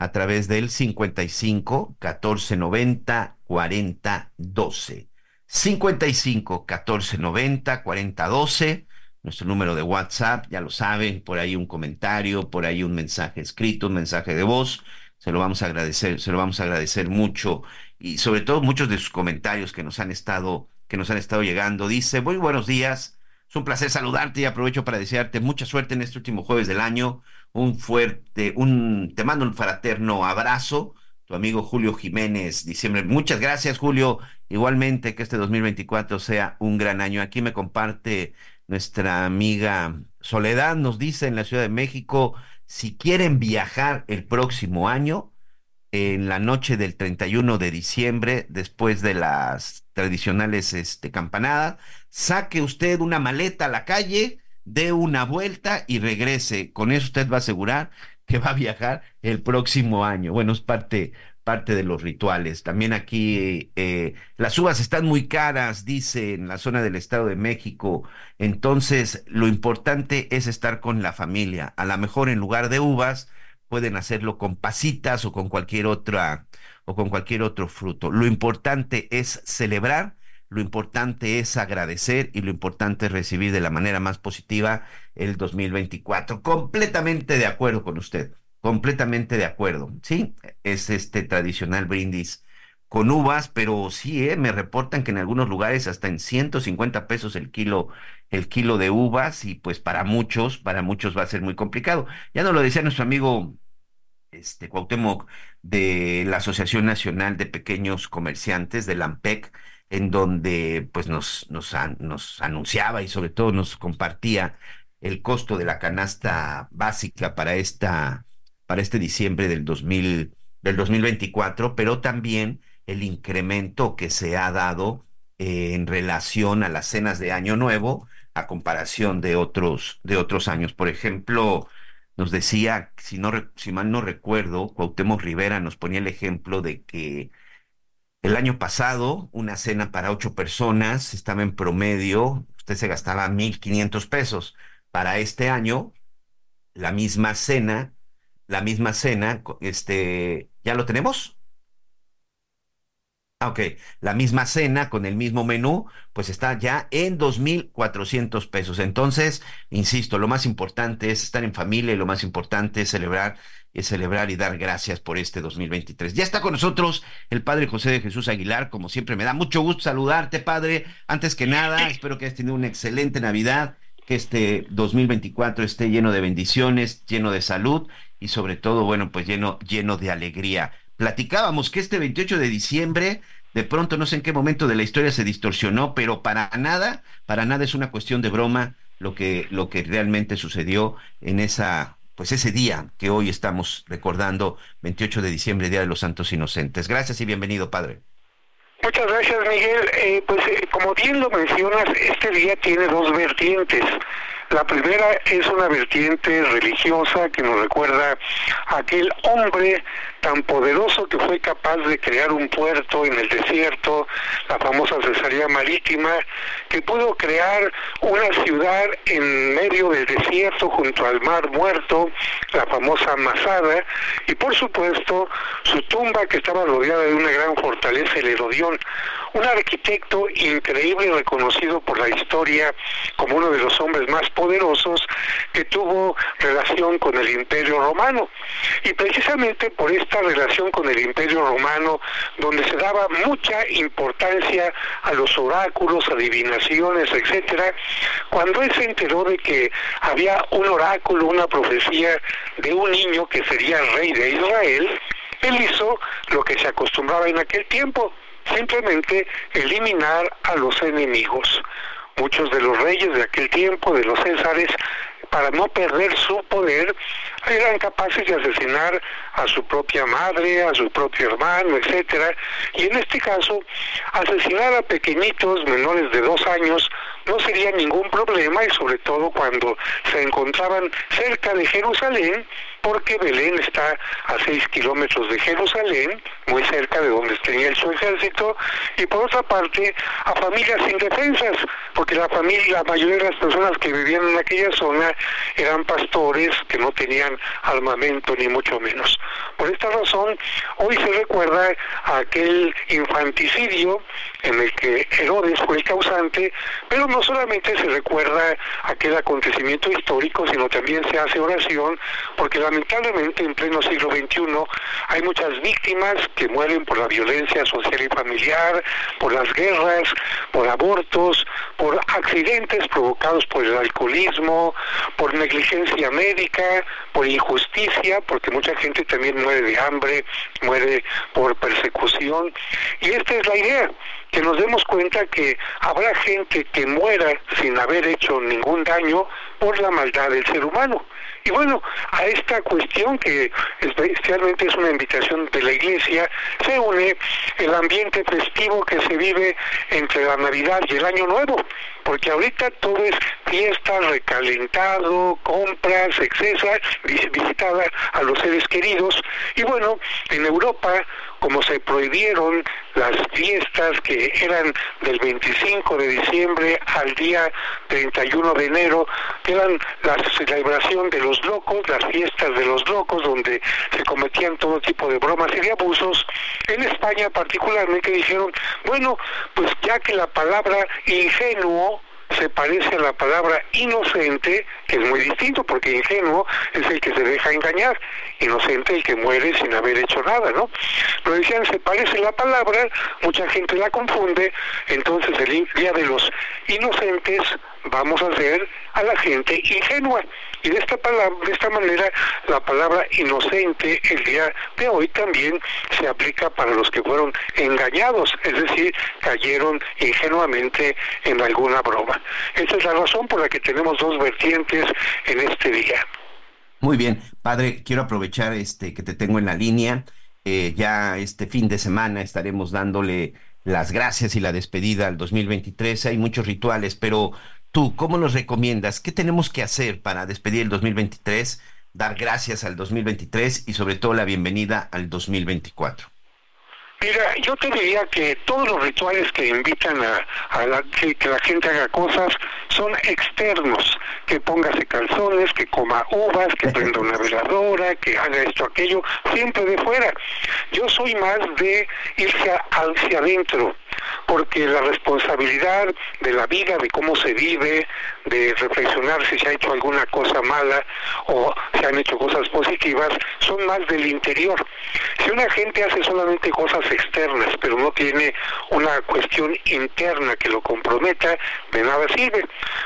a través del 55 14 90 40 12. 55 14 90 40 12, nuestro número de WhatsApp, ya lo saben, por ahí un comentario, por ahí un mensaje escrito, un mensaje de voz, se lo vamos a agradecer, se lo vamos a agradecer mucho y sobre todo muchos de sus comentarios que nos han estado que nos han estado llegando. Dice, "Muy buenos días. Es un placer saludarte y aprovecho para desearte mucha suerte en este último jueves del año. Un fuerte, un te mando un fraterno abrazo." tu amigo Julio Jiménez, diciembre. Muchas gracias, Julio. Igualmente, que este 2024 sea un gran año. Aquí me comparte nuestra amiga Soledad, nos dice en la Ciudad de México, si quieren viajar el próximo año, en la noche del 31 de diciembre, después de las tradicionales este, campanadas, saque usted una maleta a la calle, dé una vuelta y regrese. Con eso usted va a asegurar que va a viajar el próximo año. Bueno, es parte, parte de los rituales. También aquí eh, las uvas están muy caras, dice en la zona del Estado de México. Entonces, lo importante es estar con la familia. A lo mejor en lugar de uvas, pueden hacerlo con pasitas o con cualquier otra o con cualquier otro fruto. Lo importante es celebrar, lo importante es agradecer y lo importante es recibir de la manera más positiva el 2024. Completamente de acuerdo con usted, completamente de acuerdo. Sí, es este tradicional brindis con uvas, pero sí, ¿eh? me reportan que en algunos lugares hasta en 150 pesos el kilo, el kilo de uvas y pues para muchos, para muchos va a ser muy complicado. Ya nos lo decía nuestro amigo este Cuauhtémoc de la Asociación Nacional de Pequeños Comerciantes de la AMPEC, en donde pues nos, nos, nos anunciaba y sobre todo nos compartía el costo de la canasta básica para esta para este diciembre del 2000 del 2024, pero también el incremento que se ha dado eh, en relación a las cenas de Año Nuevo a comparación de otros de otros años. Por ejemplo, nos decía, si no si mal no recuerdo, Cuauhtémoc Rivera nos ponía el ejemplo de que el año pasado una cena para ocho personas estaba en promedio, usted se gastaba 1.500 pesos para este año, la misma cena, la misma cena, este, ¿ya lo tenemos? Ah, ok, la misma cena con el mismo menú, pues está ya en 2.400 pesos. Entonces, insisto, lo más importante es estar en familia y lo más importante es celebrar, es celebrar y dar gracias por este 2023. Ya está con nosotros el Padre José de Jesús Aguilar, como siempre me da mucho gusto saludarte, Padre. Antes que nada, espero que hayas tenido una excelente Navidad que este 2024 esté lleno de bendiciones, lleno de salud y sobre todo, bueno, pues lleno, lleno de alegría. Platicábamos que este 28 de diciembre, de pronto no sé en qué momento de la historia se distorsionó, pero para nada, para nada es una cuestión de broma lo que, lo que realmente sucedió en esa, pues ese día que hoy estamos recordando, 28 de diciembre, Día de los Santos Inocentes. Gracias y bienvenido, Padre. Muchas gracias, Miguel. Eh, pues eh, como bien lo mencionas, este día tiene dos vertientes. La primera es una vertiente religiosa que nos recuerda a aquel hombre tan poderoso que fue capaz de crear un puerto en el desierto, la famosa cesaría marítima, que pudo crear una ciudad en medio del desierto junto al mar muerto, la famosa Masada, y por supuesto su tumba que estaba rodeada de una gran fortaleza, el Herodión, un arquitecto increíble reconocido por la historia como uno de los hombres más poderosos que tuvo relación con el Imperio Romano. Y precisamente por esta relación con el Imperio Romano, donde se daba mucha importancia a los oráculos, adivinaciones, etcétera, cuando él se enteró de que había un oráculo, una profecía de un niño que sería rey de Israel, él hizo lo que se acostumbraba en aquel tiempo, simplemente eliminar a los enemigos. Muchos de los reyes de aquel tiempo, de los césares, para no perder su poder, eran capaces de asesinar a su propia madre, a su propio hermano, etcétera. Y en este caso, asesinar a pequeñitos menores de dos años no sería ningún problema y sobre todo cuando se encontraban cerca de Jerusalén, porque Belén está a seis kilómetros de Jerusalén, muy cerca de donde tenía su ejército, y por otra parte a familias indefensas, porque la familia, la mayoría de las personas que vivían en aquella zona eran pastores que no tenían armamento ni mucho menos. Por esta razón, hoy se recuerda a aquel infanticidio en el que Herodes fue el causante, pero no solamente se recuerda aquel acontecimiento histórico, sino también se hace oración, porque lamentablemente en pleno siglo XXI hay muchas víctimas que mueren por la violencia social y familiar, por las guerras, por abortos, por accidentes provocados por el alcoholismo, por negligencia médica, por injusticia, porque mucha gente también muere de hambre, muere por persecución. Y esta es la idea, que nos demos cuenta que habrá gente que muera sin haber hecho ningún daño por la maldad del ser humano. Y bueno, a esta cuestión que especialmente es una invitación de la Iglesia, se une el ambiente festivo que se vive entre la Navidad y el Año Nuevo, porque ahorita todo es fiesta, recalentado, compras, excesas, visitada a los seres queridos. Y bueno, en Europa, como se prohibieron las fiestas que eran del 25 de diciembre al día 31 de enero, que eran la celebración de los locos, las fiestas de los locos, donde se cometían todo tipo de bromas y de abusos, en España particularmente dijeron, bueno, pues ya que la palabra ingenuo se parece a la palabra inocente, que es muy distinto, porque ingenuo es el que se deja engañar, inocente el que muere sin haber hecho nada, ¿no? Lo decían, se parece la palabra, mucha gente la confunde, entonces el día de los inocentes vamos a hacer a la gente ingenua. Y de esta palabra, de esta manera, la palabra inocente el día de hoy también se aplica para los que fueron engañados, es decir, cayeron ingenuamente en alguna broma. Esta es la razón por la que tenemos dos vertientes en este día. Muy bien, padre, quiero aprovechar este que te tengo en la línea. Eh, ya este fin de semana estaremos dándole las gracias y la despedida al 2023. Hay muchos rituales, pero tú, ¿cómo nos recomiendas? ¿Qué tenemos que hacer para despedir el 2023, dar gracias al 2023 y sobre todo la bienvenida al 2024? Mira, yo te diría que todos los rituales que invitan a, la, que, la gente haga cosas son externos, que póngase calzones, que coma uvas, que prenda una veladora, que haga esto, aquello, siempre de fuera. Yo soy más de irse hacia adentro, porque la responsabilidad de la vida, de cómo se vive, de reflexionar si se ha hecho alguna cosa mala o se han hecho cosas positivas, son más del interior. Si una gente hace solamente cosas externas, pero no tiene una cuestión interna que lo comprometa, de nada sirve.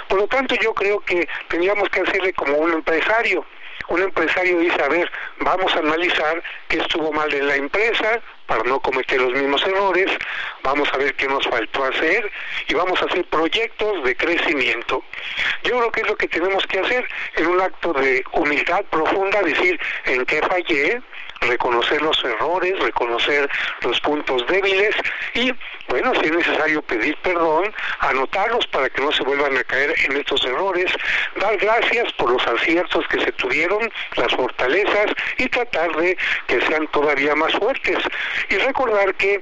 Por lo tanto, yo creo que teníamos que hacerle como un empresario. Un empresario dice, a ver, vamos a analizar qué estuvo mal en la empresa, para no cometer los mismos errores, vamos a ver qué nos faltó hacer y vamos a hacer proyectos de crecimiento. Yo creo que es lo que tenemos que hacer en un acto de humildad profunda, decir en qué fallé, reconocer los errores, reconocer los puntos débiles y, bueno, si es necesario pedir perdón, anotarlos para que no se vuelvan a caer en estos errores, dar gracias por los aciertos que se tuvieron, las fortalezas y tratar de que sean todavía más fuertes. Y recordar que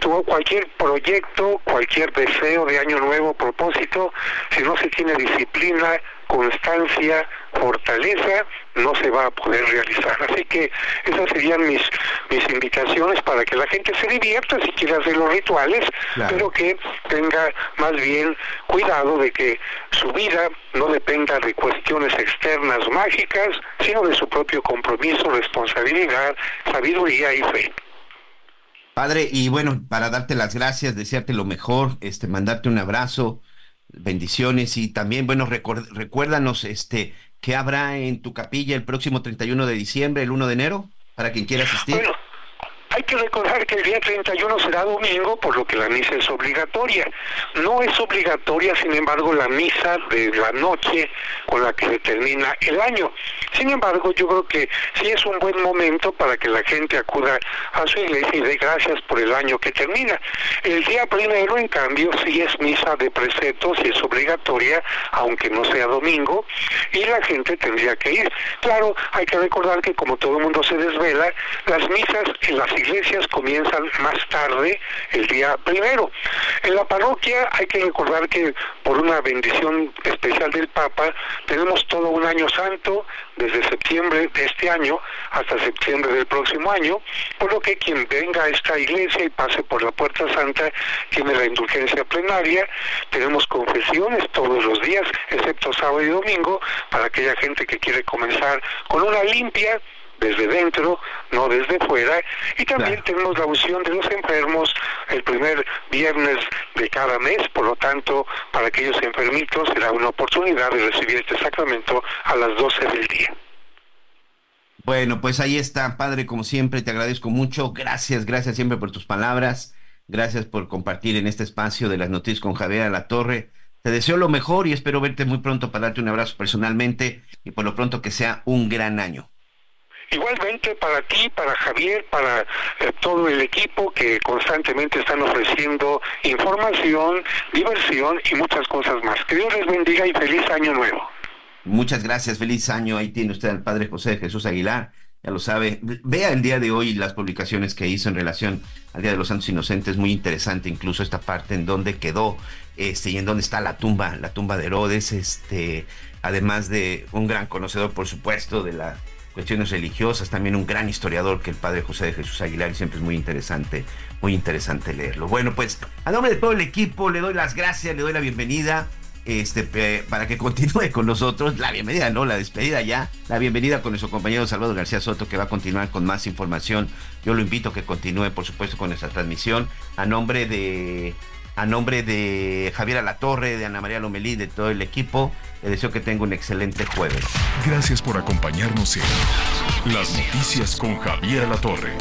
todo cualquier proyecto, cualquier deseo de año nuevo, propósito, si no se tiene disciplina, constancia, fortaleza, no se va a poder realizar. Así que esas serían mis, mis invitaciones para que la gente se divierta si quiere hacer los rituales, pero que tenga más bien cuidado de que su vida no dependa de cuestiones externas mágicas, sino de su propio compromiso, responsabilidad, sabiduría y fe. Padre, y bueno, para darte las gracias, desearte lo mejor, este, mandarte un abrazo, bendiciones y también, bueno, recuérdanos este, qué habrá en tu capilla el próximo 31 de diciembre, el 1 de enero, para quien quiera asistir. Hay que recordar que el día 31 será domingo, por lo que la misa es obligatoria. No es obligatoria, sin embargo, la misa de la noche con la que se termina el año. Sin embargo, yo creo que sí es un buen momento para que la gente acuda a su iglesia y dé gracias por el año que termina. El día primero, en cambio, sí es misa de preceptos y es obligatoria, aunque no sea domingo, y la gente tendría que ir. Claro, hay que recordar que como todo el mundo se desvela, las misas en las iglesias comienzan más tarde, el día primero. En la parroquia hay que recordar que por una bendición especial del Papa, tenemos todo un año santo, desde septiembre de este año hasta septiembre del próximo año, por lo que quien venga a esta iglesia y pase por la Puerta Santa tiene la indulgencia plenaria, tenemos confesiones todos los días, excepto sábado y domingo, para aquella gente que quiere comenzar con una limpia desde dentro, no desde fuera, y también tenemos la unción de los enfermos el primer viernes de cada mes, por lo tanto, para aquellos enfermitos será una oportunidad de recibir este sacramento a las 12 del día. Bueno, pues ahí está, Padre, como siempre, te agradezco mucho. Gracias, gracias siempre por tus palabras. Gracias por compartir en este espacio de las noticias con Javier a la Torre. Te deseo lo mejor y espero verte muy pronto para darte un abrazo personalmente y por lo pronto que sea un gran año. Igualmente para ti, para Javier, para eh, todo el equipo que constantemente están ofreciendo información, diversión y muchas cosas más. Que Dios les bendiga y feliz año nuevo. Muchas gracias, feliz año. Ahí tiene usted al Padre José Jesús Aguilar. Ya lo sabe. Vea el día de hoy las publicaciones que hizo en relación al Día de los Santos Inocentes. Muy interesante, incluso esta parte en donde quedó este, y en donde está la tumba, la tumba de Herodes. Este, además de un gran conocedor, por supuesto, de la cuestiones religiosas, también un gran historiador que el padre José de Jesús Aguilar y siempre es muy interesante, muy interesante leerlo. Bueno, pues a nombre de todo el equipo le doy las gracias, le doy la bienvenida este, para que continúe con nosotros. La bienvenida, no, la despedida ya. La bienvenida con nuestro compañero Salvador García Soto, que va a continuar con más información. Yo lo invito a que continúe, por supuesto, con nuestra transmisión. A nombre de, a nombre de Javier Alatorre, de Ana María Lomelí, de todo el equipo, le deseo que tenga un excelente jueves. Gracias por acompañarnos en Las Noticias con Javier La Torre.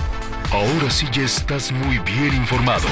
Ahora sí ya estás muy bien informado.